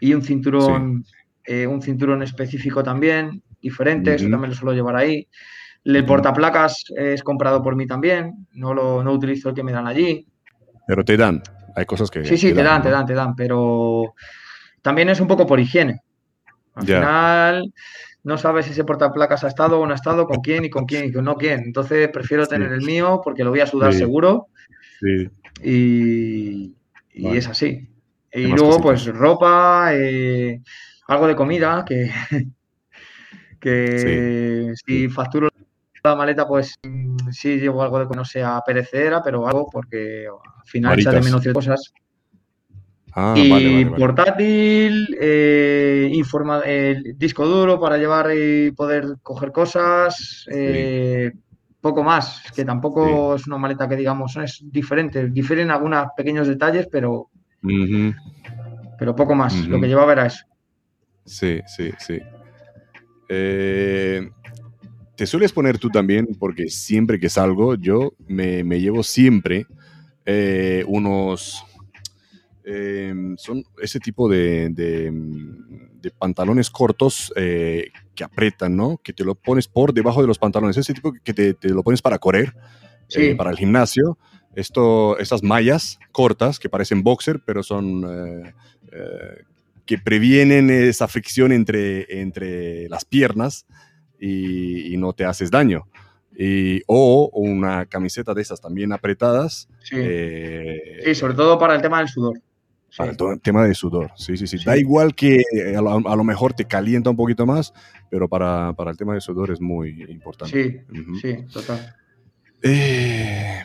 y un cinturón, eh, un cinturón específico también, diferente, eso también lo suelo llevar ahí. El portaplacas es comprado por mí también, no lo no utilizo el que me dan allí. Pero te dan, hay cosas que... Sí, sí, te dan, te dan, te dan, pero también es un poco por higiene. Al final no sabes si ese portaplacas ha estado o no ha estado, con quién y con quién y con no quién. Entonces prefiero tener el mío porque lo voy a sudar seguro. Sí. Y, es así. Y luego, pues ropa, eh, algo de comida, que, que si facturo la maleta, pues sí llevo algo de que no sea perecedera, pero algo porque al final echa de menos ciertas cosas. Ah, y portátil, eh, disco duro para llevar y poder coger cosas, eh, poco más, que tampoco es una maleta que digamos es diferente, difieren algunos pequeños detalles, pero, pero poco más, lo que llevaba era eso. Sí, sí, sí. Eh, te sueles poner tú también, porque siempre que salgo, yo me, me llevo siempre unos Em, son ese tipo de, de, pantalones cortos eh, que apretan, ¿no? Que te lo pones por debajo de los pantalones. Ese tipo que te, te lo pones para correr, eh, para el gimnasio. Esto, estas mallas cortas que parecen boxer, pero son eh, que previenen esa fricción entre, entre las piernas y, no te haces daño. Y, o una camiseta de esas también apretadas. sí, sobre todo para el tema del sudor. Para el tema de sudor, sí, sí, sí. Da igual que eh, a lo, mejor te calienta un poquito más, pero para, el tema de sudor es muy importante. Sí, sí, total. Eh,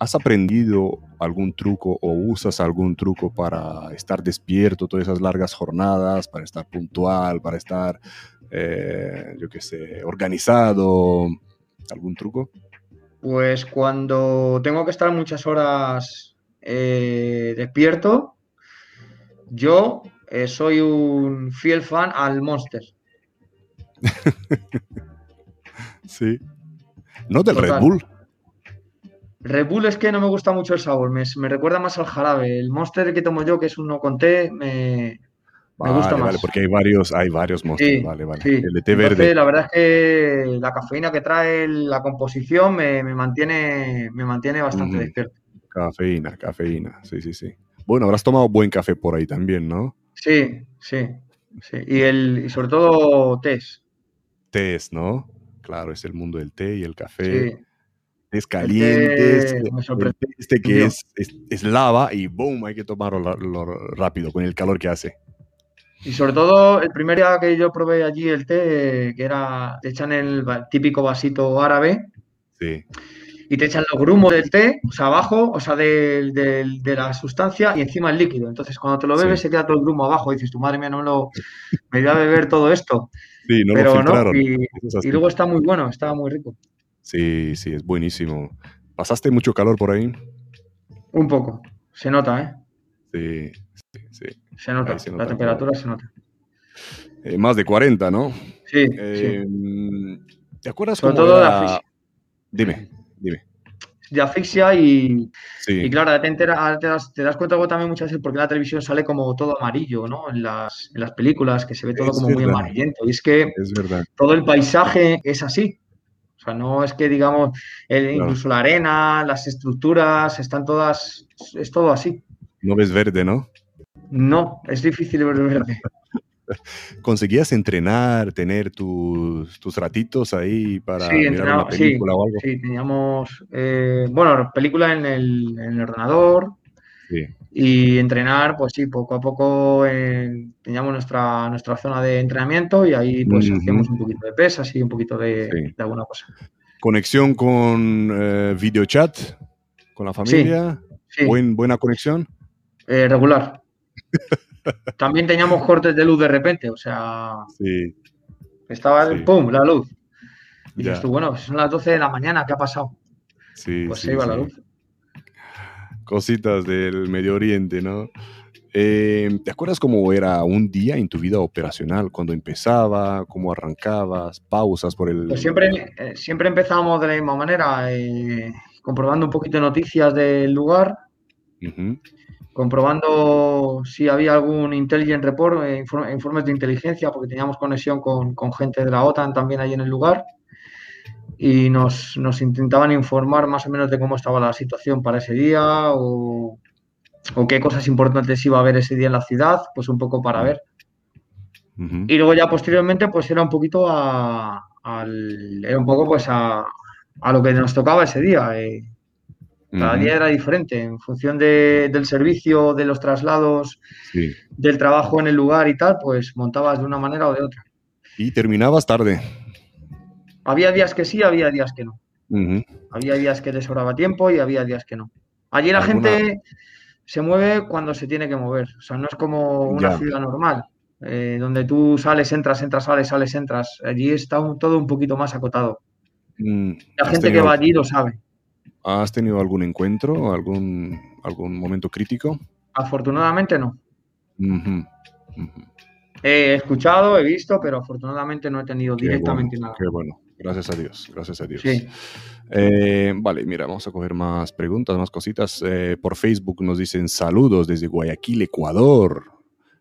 ¿Has aprendido algún truco o usas algún truco para estar despierto todas esas largas jornadas, para estar puntual, para estar, eh, yo qué sé, organizado? ¿Algún truco? Pues cuando tengo que estar muchas horas eh, despierto, yo eh, soy un fiel fan al Monster. sí. No del Red Bull. Red Bull es que no me gusta mucho el sabor, me, recuerda más al jarabe. El Monster que tomo yo, que es uno con té, me, gusta más. Vale, porque hay varios, hay varios Monster. vale, vale. El de té verde. La verdad es que la cafeína que trae la composición me, mantiene, me mantiene bastante despierto. Cafeína, cafeína, sí, sí, sí. Bueno, habrás tomado buen café por ahí también, ¿no? Sí, sí, sí. Y, el, y sobre todo tés. Tés, ¿no? Claro, es el mundo del té y el café. Sí. Es caliente, este que es, es, lava y boom, hay que tomarlo rápido con el calor que hace. Y sobre todo, el primer día que yo probé allí el té, que era, te echan el típico vasito árabe. Sí y te echan los grumos del té, o sea, abajo, o sea, de, la sustancia y encima el líquido. Entonces, cuando te lo bebes, se queda todo el grumo abajo. Y dices, tu madre mía, no lo. Me voy a beber todo esto. Sí, no Pero lo no, y, luego está muy bueno, está muy rico. Sí, sí, es buenísimo. ¿Pasaste mucho calor por ahí? Un poco. Se nota, ¿eh? Sí, sí, sí. Se nota, la temperatura se nota. Eh, más de 40, ¿no? Sí, eh, ¿Te acuerdas Sobre todo la... Dime dime. De asfixia y, y claro, te, te, das, te, das, cuenta también muchas veces porque la televisión sale como todo amarillo, ¿no? En las, en las películas, que se ve todo como muy amarillento. Y es que todo el paisaje es así. O sea, no es que digamos, incluso la arena, las estructuras, están todas, es todo así. No ves verde, ¿no? No, es difícil ver verde. ¿Conseguías entrenar, tener tus, tus ratitos ahí para mirar una película o algo? Sí, teníamos, eh, bueno, película en el, en el ordenador. Y entrenar, pues sí, poco a poco teníamos nuestra, nuestra zona de entrenamiento y ahí pues hacíamos un poquito de pesas y un poquito de, alguna cosa. ¿Conexión con eh, videochat? ¿Con la familia? ¿Buen, ¿Buena conexión? Eh, regular. También teníamos cortes de luz de repente, o sea. Estaba el pum, la luz. Y dices tú, bueno, son las 12 de la mañana, ¿qué ha pasado? Sí. Pues se iba la luz. Cositas del Medio Oriente, ¿no? Eh, ¿Te acuerdas cómo era un día en tu vida operacional? Cuando empezaba, cómo arrancabas, pausas por el... Pues siempre, eh, siempre empezamos de la misma manera, comprobando un poquito de noticias del lugar, comprobando si había algún intelligent report, informes de inteligencia, porque teníamos conexión con, con, gente de la OTAN también ahí en el lugar y nos, nos, intentaban informar más o menos de cómo estaba la situación para ese día o, o, qué cosas importantes iba a haber ese día en la ciudad, pues un poco para ver. Y luego ya posteriormente pues era un poquito a, al, era un poco pues a, a, lo que nos tocaba ese día. Eh. Cada día era diferente en función de, del servicio, de los traslados, del trabajo en el lugar y tal, pues montabas de una manera o de otra. Y terminabas tarde. Había días que sí, había días que no. Había días que te sobraba tiempo y había días que no. Allí la gente se mueve cuando se tiene que mover. O sea, no es como una ciudad normal, eh, donde tú sales, entras, entras, sales, sales, entras. Allí está todo un poquito más acotado. Mm, la gente que va allí lo sabe. ¿Has tenido algún encuentro, algún, algún momento crítico? Afortunadamente no. He escuchado, he visto, pero afortunadamente no he tenido directamente nada. Qué bueno. Gracias a Dios, gracias a Dios. Eh, vale, mira, vamos a coger más preguntas, más cositas. Eh, por Facebook nos dicen saludos desde Guayaquil, Ecuador.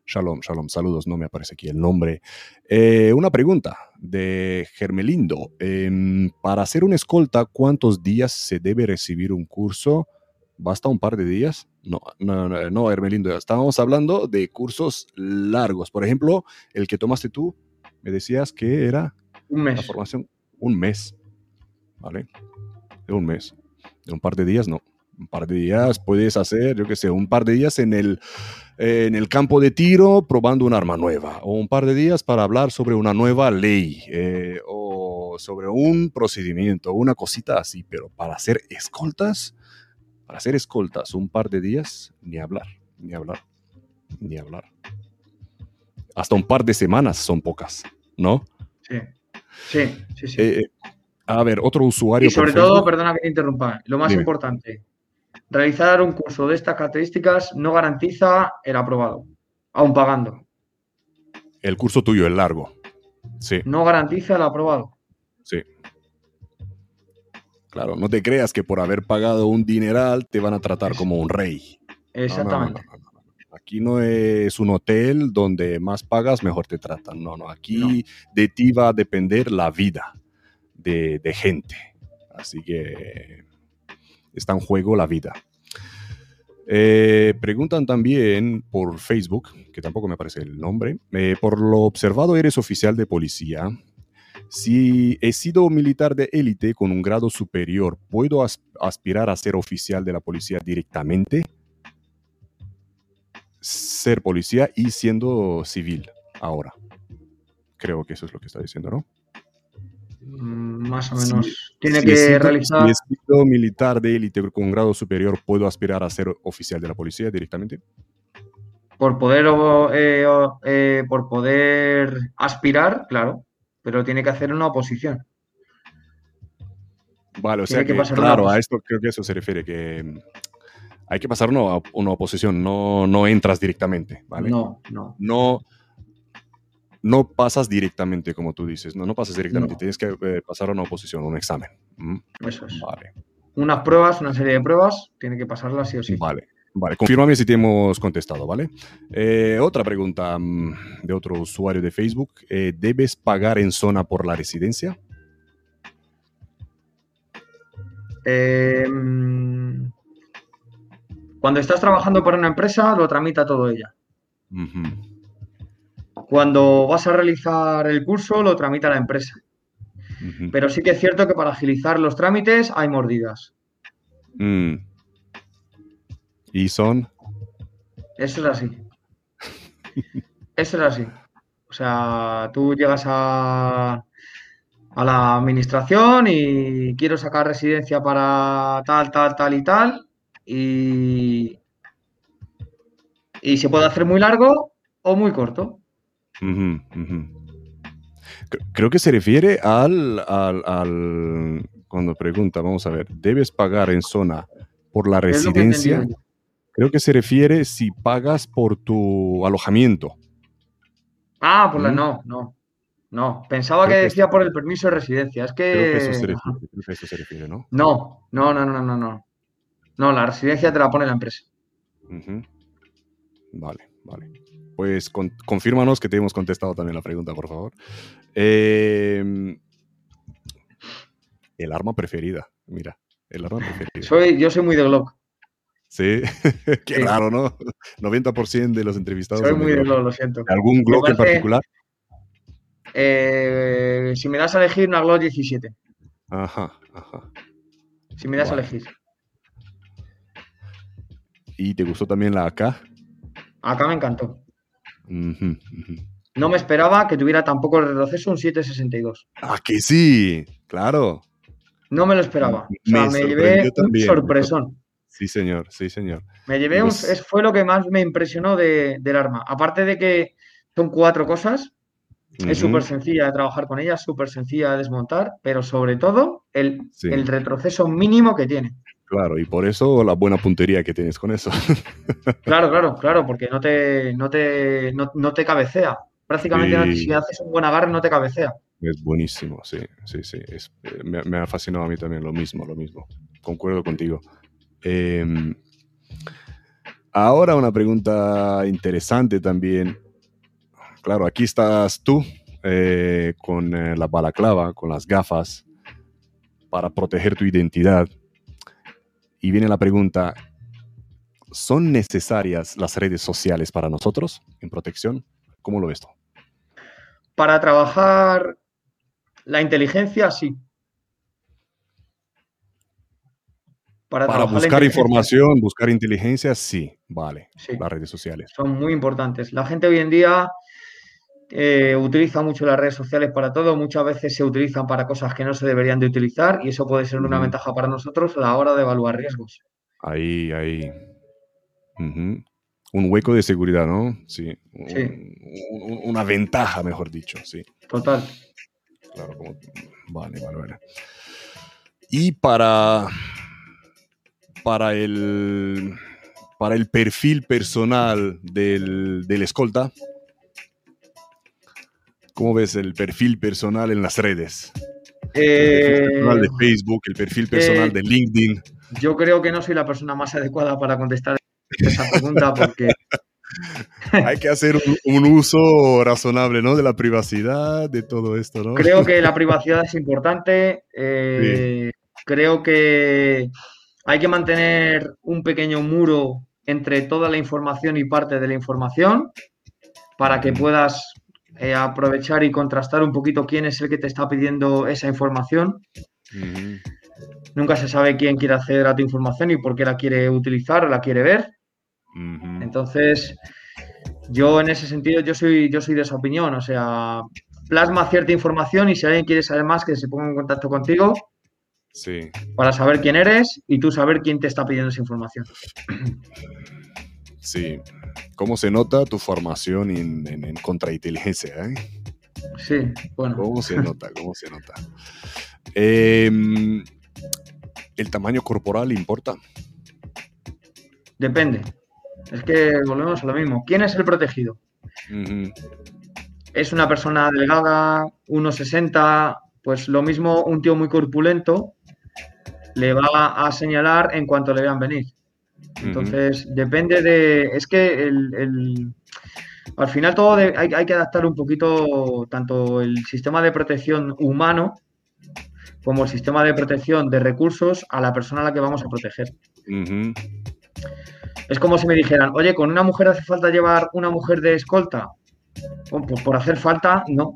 Shalom, shalom, saludos, no me aparece aquí el nombre. Eh, una pregunta de Germelindo. Em, para hacer una escolta, ¿cuántos días se debe recibir un curso? ¿Basta un par de días? No, no, no, no Hermelindo, estábamos hablando de cursos largos. Por ejemplo, el que tomaste tú, me decías que era un mes. La formación un mes, ¿vale? De un mes. De un par de días, no. Un par de días puedes hacer, yo qué sé, un par de días en el, en el campo de tiro probando un arma nueva, o un par de días para hablar sobre una nueva ley, eh, o sobre un procedimiento, una cosita así, pero para hacer escoltas, para hacer escoltas, un par de días, ni hablar, ni hablar, ni hablar. Hasta un par de semanas son pocas, ¿no? Sí. Sí, sí, sí. Eh, a ver, otro usuario. Y sobre todo, perdona que te interrumpa, lo más importante, realizar un curso de estas características no garantiza el aprobado, aún pagando. El curso tuyo, el largo. Sí. No garantiza el aprobado. Sí. Claro, no te creas que por haber pagado un dineral te van a tratar como un rey. Exactamente. Aquí no es un hotel donde más pagas, mejor te tratan. No, no. Aquí de ti va a depender la vida de, gente. Así que está en juego la vida. Eh, preguntan también por Facebook, que tampoco me aparece el nombre. Eh, por lo observado, eres oficial de policía. Si he sido militar de élite con un grado superior, ¿puedo aspirar a ser oficial de la policía directamente? Ser policía y siendo civil ahora. Creo que eso es lo que está diciendo, ¿no? Mm, más o menos. Tiene que realizar. Si he militar de élite con grado superior, ¿puedo aspirar a ser oficial de la policía directamente? Por poder, eh, eh, por poder aspirar, claro, pero tiene que hacer una oposición. Vale, o sea que, claro, a esto creo que eso se refiere, que hay que pasar una, una oposición, no, no entras directamente, ¿vale? No, no. No, no pasas directamente, como tú dices, no, no pasas directamente, tienes que eh, pasar una oposición, un examen. Eso es. Vale. Unas pruebas, una serie de pruebas, tiene que pasarlas sí o sí. Vale. Vale, confírmame si te hemos contestado, ¿vale? Eh, otra pregunta mm, de otro usuario de Facebook. Eh, ¿Debes pagar en zona por la residencia? Eh, cuando estás trabajando para una empresa, lo tramita todo ella. Cuando vas a realizar el curso, lo tramita la empresa. Pero sí que es cierto que para agilizar los trámites hay mordidas. Mm. ¿Y son? Eso es así. Eso es así. O sea, tú llegas a, a la administración y quiero sacar residencia para tal, tal, tal y tal y, se puede hacer muy largo o muy corto. Creo que se refiere al, cuando pregunta, vamos a ver, ¿debes pagar en zona por la residencia? Creo que se refiere si pagas por tu alojamiento. Ah, por la, ¿Mm? no, no. No, pensaba que, decía por el permiso de residencia. Es que. Creo que eso se refiere, creo que eso se refiere ¿no? No, no, no, no, no, no. No, la residencia te la pone la empresa. Vale, vale. Pues confírmanos que te hemos contestado también la pregunta, por favor. Em, el arma preferida, mira, el arma preferida. Soy, yo soy muy de Glock. Sí, qué raro, ¿no? 90% de los entrevistados. Soy muy de Glock, lo siento. ¿Algún Glock en particular? Eh, si me das a elegir, una Glock 17. Ajá, ajá. Si me das a elegir. ¿Y te gustó también la AK? AK me encantó. No me esperaba que tuviera tampoco el retroceso un 762. Ah, que sí, claro. No me lo esperaba. O sea, me, llevé un sorpresón. Sí, señor, sí, señor. Me llevé un, es, fue lo que más me impresionó del arma. Aparte de que son cuatro cosas, es súper sencilla de trabajar con ella, súper sencilla de desmontar, pero sobre todo el, el, retroceso mínimo que tiene. Claro, y por eso la buena puntería que tienes con eso. claro, claro, claro, porque no te, no te, no, te cabecea. Prácticamente si haces un buen agarre no te cabecea. Es buenísimo, sí, sí, sí. Eh, me, ha fascinado a mí también lo mismo, lo mismo. Concuerdo contigo. Em, ahora una pregunta interesante también. Claro, aquí estás tú eh, con eh, la balaclava, con las gafas, para proteger tu identidad. Y viene la pregunta, ¿son necesarias las redes sociales para nosotros en protección? ¿Cómo lo ves tú? Para trabajar la inteligencia, sí. Para, buscar información, buscar inteligencia, sí, vale. Las redes sociales. Son muy importantes. La gente hoy en día eh, utiliza mucho las redes sociales para todo, muchas veces se utilizan para cosas que no se deberían de utilizar y eso puede ser una ventaja para nosotros a la hora de evaluar riesgos. Ahí, ahí. Un hueco de seguridad, ¿no? Sí. una ventaja, mejor dicho, sí. Total. Claro, Vale, vale, vale. Y para, para el, para el perfil personal del, del escolta, ¿Cómo ves el perfil personal en las redes? el perfil eh, personal de Facebook, el perfil personal eh, de LinkedIn. Yo creo que no soy la persona más adecuada para contestar esa pregunta porque... Hay que hacer un, uso razonable, ¿no? De la privacidad, de todo esto, ¿no? Creo que la privacidad es importante. Eh, creo que hay que mantener un pequeño muro entre toda la información y parte de la información para que puedas eh, aprovechar y contrastar un poquito quién es el que te está pidiendo esa información. Nunca se sabe quién quiere acceder a tu información y por qué la quiere utilizar o la quiere ver. Entonces, yo en ese sentido, yo soy, yo soy de esa opinión. O sea, plasma cierta información y si alguien quiere saber más, que se ponga en contacto contigo. Sí. Para saber quién eres y tú saber quién te está pidiendo esa información. Sí, ¿Cómo se nota tu formación en, contrainteligencia? Eh? Sí, bueno. ¿Cómo se nota? ¿Cómo se nota? Em, ¿El tamaño corporal importa? Depende. Es que volvemos a lo mismo. ¿Quién es el protegido? Es una persona delgada, 1,60, pues lo mismo un tío muy corpulento le va a señalar en cuanto le vean venir. Entonces, depende de. Es que el, al final todo hay, que adaptar un poquito tanto el sistema de protección humano como el sistema de protección de recursos a la persona a la que vamos a proteger. Es como si me dijeran, oye, ¿con una mujer hace falta llevar una mujer de escolta? Pues por hacer falta, no.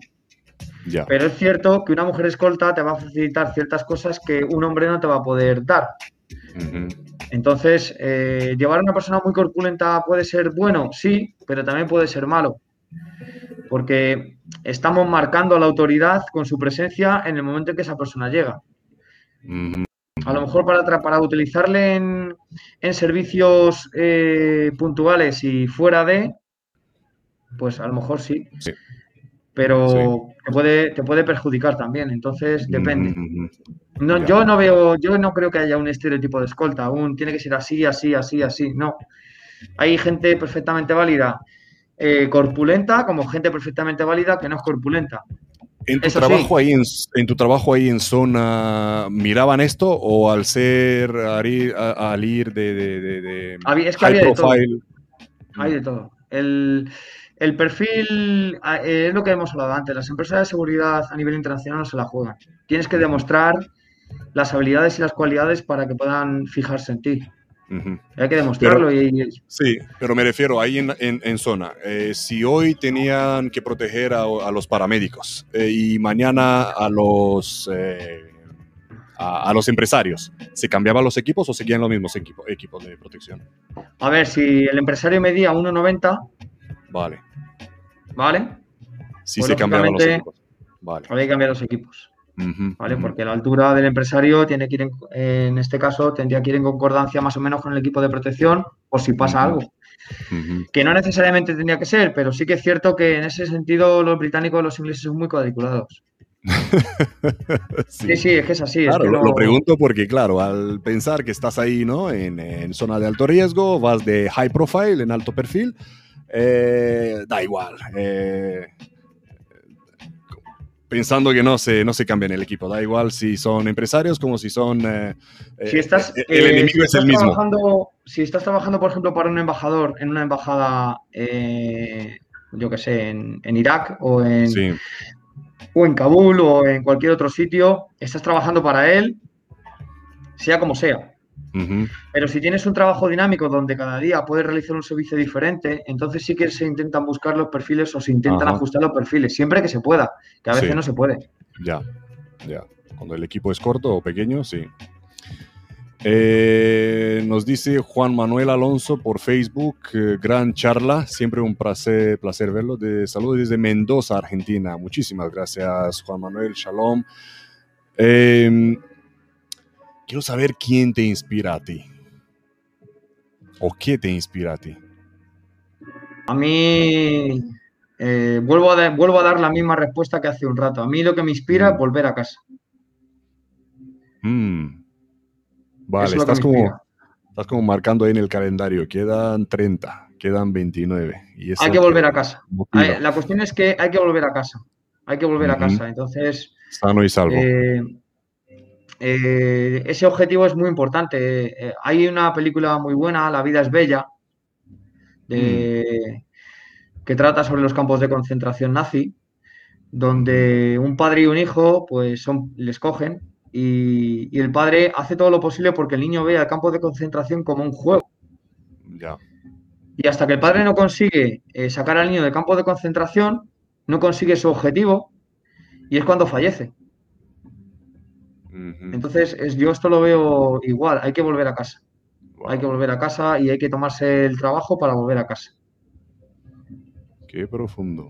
Pero es cierto que una mujer escolta te va a facilitar ciertas cosas que un hombre no te va a poder dar. Entonces, eh, ¿llevar a una persona muy corpulenta puede ser bueno? Sí, pero también puede ser malo. Porque estamos marcando a la autoridad con su presencia en el momento en que esa persona llega. A lo mejor para, para utilizarle en, servicios eh, puntuales y fuera de, pues a lo mejor sí. Pero Te, puede, te puede perjudicar también, entonces depende. yo no veo, yo no creo que haya un estereotipo de escolta, aún tiene que ser así, así, así, así, no. hay gente perfectamente válida eh, corpulenta como gente perfectamente válida que no es corpulenta. ¿En tu, trabajo ahí en, tu trabajo ahí en zona miraban esto o al ser al ir, de, de, es que había De todo. Hay de todo. El, el perfil eh, es lo que hemos hablado antes. Las empresas de seguridad a nivel internacional no se la juegan. Tienes que demostrar las habilidades y las cualidades para que puedan fijarse en ti. Hay que demostrarlo. y... Sí, pero me refiero ahí en, zona. Eh, si hoy tenían que proteger a, los paramédicos eh, y mañana a los, a, los empresarios, ¿se cambiaban los equipos o seguían los mismos equipos de protección? A ver, si el empresario medía 1,90. Vale. ¿Vale? Sí pues se cambiaban los equipos. Vale. Había que cambiar los equipos. ¿Vale? Porque la altura del empresario tiene que ir, en, este caso, tendría que ir en concordancia más o menos con el equipo de protección por si pasa algo. Que no necesariamente tendría que ser, pero sí que es cierto que en ese sentido los británicos y los ingleses son muy cuadriculados. sí. sí. es que es así. Claro, lo, pregunto porque, claro, al pensar que estás ahí, ¿no? En, en, zona de alto riesgo, vas de high profile, en alto perfil, eh, da igual. Eh, pensando que no se, no se cambia en el equipo, da igual si son empresarios como si son... Eh, si estás, el enemigo es el mismo. Si estás trabajando, por ejemplo, para un embajador en una embajada, yo que sé, en, Irak o en, o en Kabul o en cualquier otro sitio, estás trabajando para él, sea como sea. Pero si tienes un trabajo dinámico donde cada día puedes realizar un servicio diferente, entonces sí que se intentan buscar los perfiles o se intentan ajustar los perfiles, siempre que se pueda, que a veces no se puede. Ya, ya. Cuando el equipo es corto o pequeño, sí. Eh, nos dice Juan Manuel Alonso por Facebook, eh, gran charla, siempre un placer, placer verlo. De saludos desde Mendoza, Argentina. Muchísimas gracias, Juan Manuel. Shalom. Eh, Quiero saber quién te inspira a ti. ¿O qué te inspira a ti? A mí, eh, vuelvo, a vuelvo a dar la misma respuesta que hace un rato. A mí lo que me inspira es mm. volver a casa. Mm. Vale, estás como, estás como marcando ahí en el calendario. Quedan 30, quedan 29. Y hay que volver a casa. La cuestión es que hay que volver a casa. Hay que volver a casa. Entonces. Sano y salvo. Eh, eh, ese objetivo es muy importante. Eh, hay una película muy buena, La vida es bella, mm. que trata sobre los campos de concentración nazi, donde un padre y un hijo pues son, les cogen y, el padre hace todo lo posible porque el niño vea el campo de concentración como un juego. Y hasta que el padre no consigue eh, sacar al niño del campo de concentración, no consigue su objetivo y es cuando fallece. Entonces, es, yo esto lo veo igual, hay que volver a casa. Hay que volver a casa y hay que tomarse el trabajo para volver a casa. Qué profundo.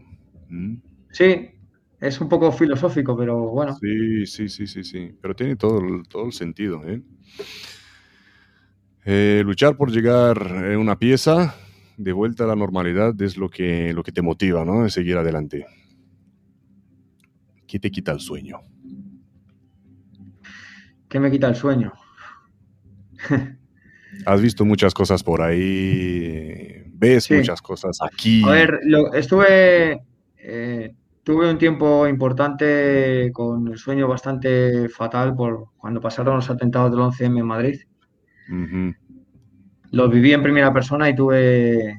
Mm. Sí, es un poco filosófico, pero bueno. Sí, sí, sí, sí, sí. Pero tiene todo, todo el sentido. ¿eh? Eh, luchar por llegar a una pieza de vuelta a la normalidad es lo que, lo que te motiva, ¿no? De seguir adelante. ¿Qué te quita el sueño? ¿Qué me quita el sueño? Has visto muchas cosas por ahí, ves muchas cosas aquí. A ver, estuve, eh, tuve un tiempo importante con el sueño bastante fatal por cuando pasaron los atentados del 11M en Madrid. Los viví en primera persona y tuve,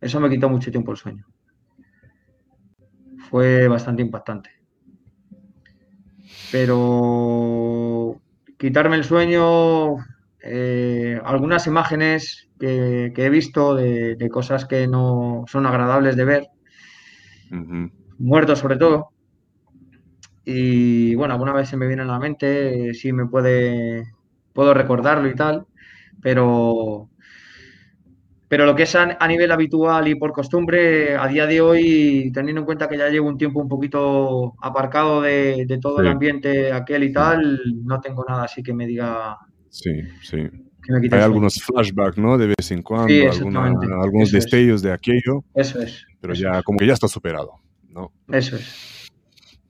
eso me quitó mucho tiempo el sueño. Fue bastante impactante. Pero quitarme el sueño, eh, algunas imágenes que, he visto de, cosas que no son agradables de ver, muertos sobre todo. Y bueno, alguna vez se me viene a la mente, sí me puede, puedo recordarlo y tal, pero, pero lo que es a, nivel habitual y por costumbre, a día de hoy, teniendo en cuenta que ya llevo un tiempo un poquito aparcado de, todo el ambiente aquel y tal, no tengo nada así que me diga. Sí, sí. Hay algunos flashbacks, ¿no? De vez en cuando, algunos destellos de aquello. Eso es. Pero ya, como que ya está superado, ¿no? Eso es.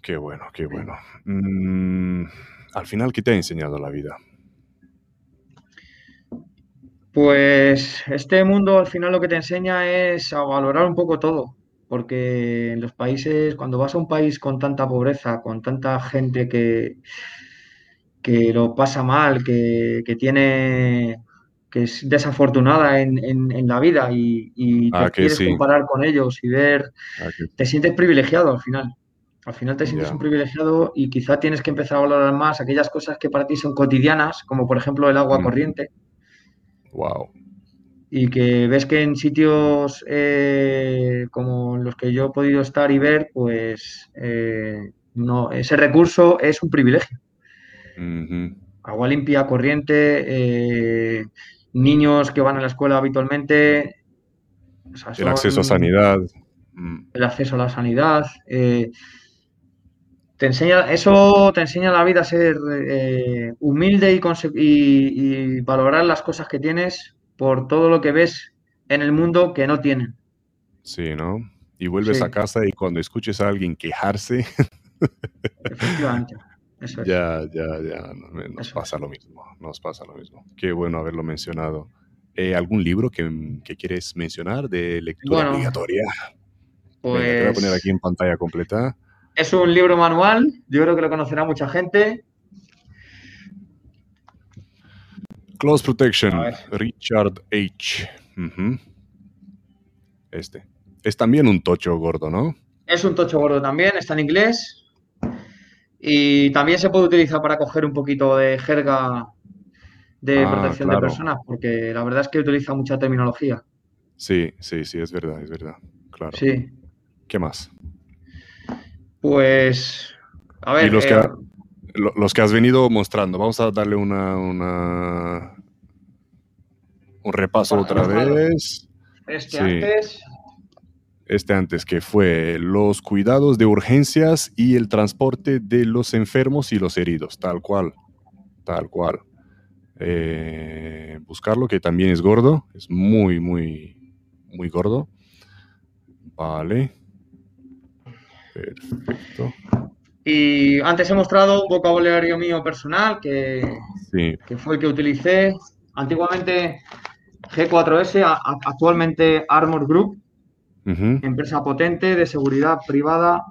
Qué bueno, qué bueno. Mm, al final, ¿qué te ha enseñado la vida? Pues este mundo al final lo que te enseña es a valorar un poco todo, porque en los países, cuando vas a un país con tanta pobreza, con tanta gente que, que lo pasa mal, que, tiene que es desafortunada en, la vida y, te ah, quieres comparar con ellos y ver, ah, te sientes privilegiado al final. Al final te sientes un privilegiado y quizá tienes que empezar a valorar más aquellas cosas que para ti son cotidianas, como por ejemplo el agua mm. corriente. Wow. Y que ves que en sitios eh, como los que yo he podido estar y ver, pues eh, no, ese recurso es un privilegio. Agua limpia, corriente, eh, niños que van a la escuela habitualmente. el acceso a sanidad. El acceso a la sanidad. Te enseña, eso te enseña la vida a ser eh, humilde y, valorar las cosas que tienes por todo lo que ves en el mundo que no tienen. Sí, ¿no? Y vuelves a casa y cuando escuches a alguien quejarse. Efectivamente. Ya, ya, ya, nos pasa lo mismo, nos pasa lo mismo. Qué bueno haberlo mencionado. Eh, ¿Algún libro que, quieres mencionar de lectura obligatoria? Pues... voy a poner aquí en pantalla completa. Es un libro manual, yo creo que lo conocerá mucha gente. Close Protection, Richard H. Este. Es también un tocho gordo, ¿no? Es un tocho gordo también, está en inglés. Y también se puede utilizar para coger un poquito de jerga de ah, protección de personas, porque la verdad es que utiliza mucha terminología. Sí, sí, sí, es verdad, es verdad. Claro. Sí. ¿Qué más? Pues, a ver. Y los, que, eh, los que has venido mostrando, vamos a darle una. una un repaso otra vez. Este antes este antes, que fue los cuidados de urgencias y el transporte de los enfermos y los heridos, tal cual, tal cual. Eh, buscarlo, que también es gordo, es muy, muy, muy gordo. Vale. Perfecto. Y antes he mostrado un vocabulario mío personal que, que fue el que utilicé. Antiguamente G4S, actualmente Armor Group, Empresa potente de seguridad privada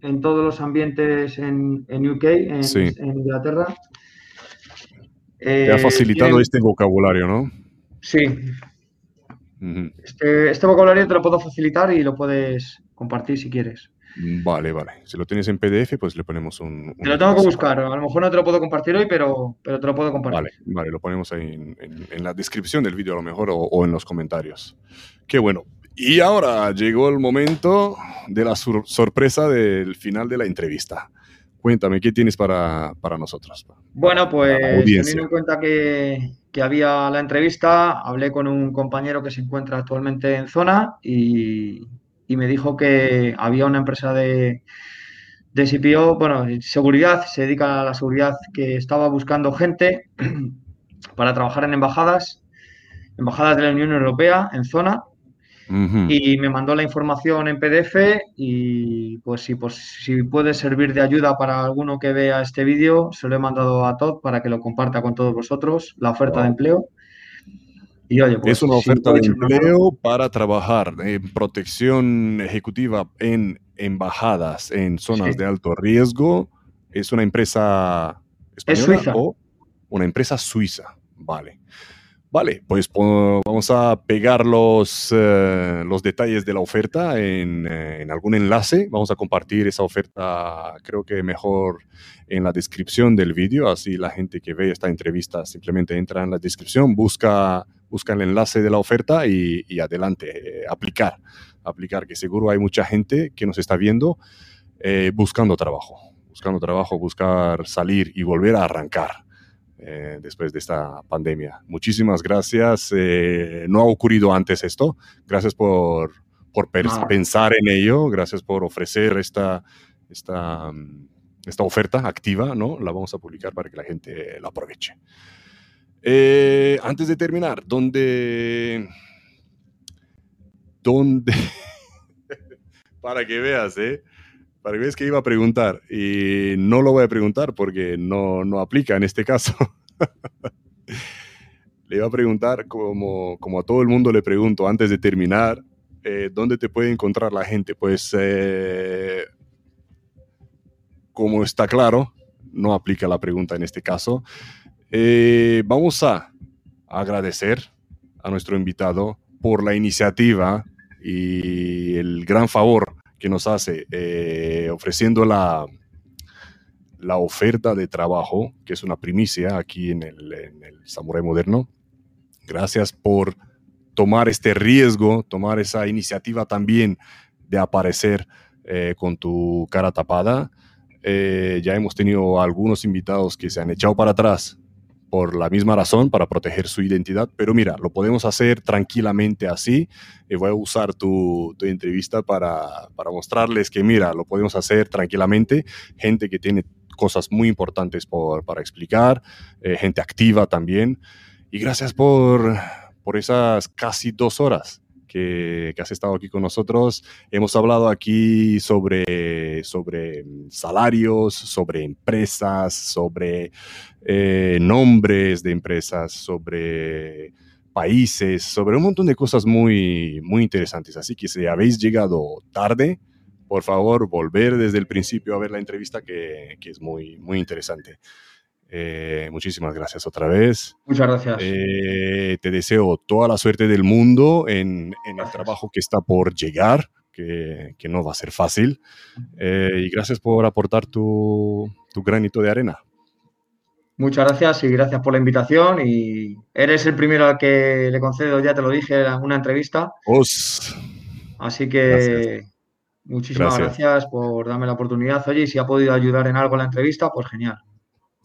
en todos los ambientes en, UK, en, Inglaterra. Te ha eh, facilitado este vocabulario, ¿no? Sí. Este, este, vocabulario te lo puedo facilitar y lo puedes compartir si quieres. Vale, vale. Si lo tienes en PDF, pues le ponemos un... te lo tengo que buscar. A lo mejor no te lo puedo compartir hoy, pero, pero te lo puedo compartir. Vale, vale. Lo ponemos ahí en, la descripción del vídeo a lo mejor o en los comentarios. Qué bueno. Y ahora llegó el momento de la sorpresa del final de la entrevista. Cuéntame, ¿qué tienes para, nosotros? Bueno, pues teniendo en cuenta que, había la entrevista, hablé con un compañero que se encuentra actualmente en zona y, me dijo que había una empresa de, de CPO, bueno, seguridad, se dedica a la seguridad, que estaba buscando gente para trabajar en embajadas, embajadas de la Unión Europea en zona y me mandó la información en PDF y pues si, pues si puede servir de ayuda para alguno que vea este vídeo, se lo he mandado a Todd para que lo comparta con todos vosotros, la oferta de empleo. Y oye, pues, es una oferta de empleo para trabajar en protección ejecutiva en embajadas en zonas de alto riesgo. Es una empresa española es suiza. o una empresa suiza. Vale. Vale, pues vamos a pegar los, eh, los detalles de la oferta en, eh, en, algún enlace. Vamos a compartir esa oferta, creo que mejor en la descripción del vídeo. Así la gente que ve esta entrevista simplemente entra en la descripción, busca, busca el enlace de la oferta y, y adelante, eh, aplicar. Aplicar, que seguro hay mucha gente que nos está viendo buscando trabajo. Buscando trabajo, buscar salir y volver a arrancar. Eh, después de esta pandemia. Muchísimas gracias. Eh, no ha ocurrido antes esto. Gracias por, por pensar en ello. Gracias por ofrecer esta, esta, mm, esta oferta activa. ¿no? La vamos a publicar para que la gente la aproveche. Eh, antes de terminar, ¿dónde... ¿Dónde? para que veas, ¿eh? Para que veas que iba a preguntar y no lo voy a preguntar porque no, no aplica en este caso. le iba a preguntar, como, como a todo el mundo le pregunto antes de terminar, eh, ¿dónde te puede encontrar la gente? Pues, eh, como está claro, no aplica la pregunta en este caso. Eh, vamos a agradecer a nuestro invitado por la iniciativa y el gran favor que nos hace ofreciendo la, la oferta de trabajo, que es una primicia aquí en el, en Moderno. Gracias por tomar este riesgo, tomar esa iniciativa también de aparecer eh, con tu cara tapada. Eh, ya hemos tenido algunos invitados que se han echado para atrás por la misma razón, para proteger su identidad, pero mira, lo podemos hacer tranquilamente así. y voy a usar tu, tu entrevista para, para, mostrarles que, mira, lo podemos hacer tranquilamente. Gente que tiene cosas muy importantes por, para explicar, eh, gente activa también. Y gracias por, por esas casi dos horas que, que, has estado aquí con nosotros. Hemos hablado aquí sobre, sobre salarios, sobre empresas, sobre eh, nombres de empresas, sobre países, sobre un montón de cosas muy, muy interesantes. Así que si habéis llegado tarde, por favor, volver desde el principio a ver la entrevista que, que es muy, muy interesante. Eh, muchísimas gracias otra vez. Muchas gracias. Eh, te deseo toda la suerte del mundo en, el trabajo que está por llegar, que, no va a ser fácil. Eh, y gracias por aportar tu, granito de arena. Muchas gracias y gracias por la invitación. Y eres el primero al que le concedo, ya te lo dije, en una entrevista. Así que muchísimas gracias. gracias por darme la oportunidad. Oye, y si ha podido ayudar en algo la entrevista, pues genial.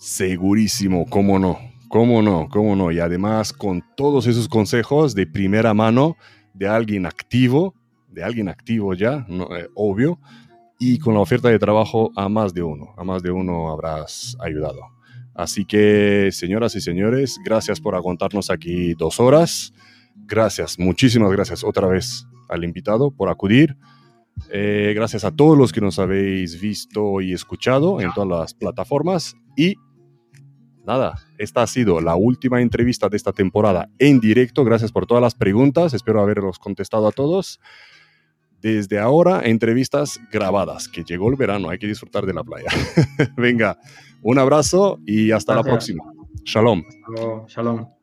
Segurísimo, cómo no, cómo no, cómo no. Y además con todos esos consejos de primera mano de alguien activo, de alguien activo ya, eh, obvio, y con la oferta de trabajo a más de uno, a más de uno habrás ayudado. Así que, señoras y señores, gracias por aguantarnos aquí dos horas. Gracias, muchísimas gracias otra vez al invitado por acudir. Eh, gracias a todos los que nos habéis visto y escuchado en todas las plataformas. Y nada, esta ha sido la última entrevista de esta temporada en directo. Gracias por todas las preguntas. Espero haberlos contestado a todos. Desde ahora, entrevistas grabadas, que llegó el verano, hay que disfrutar de la playa. Venga, un abrazo y hasta la próxima. Shalom. Shalom.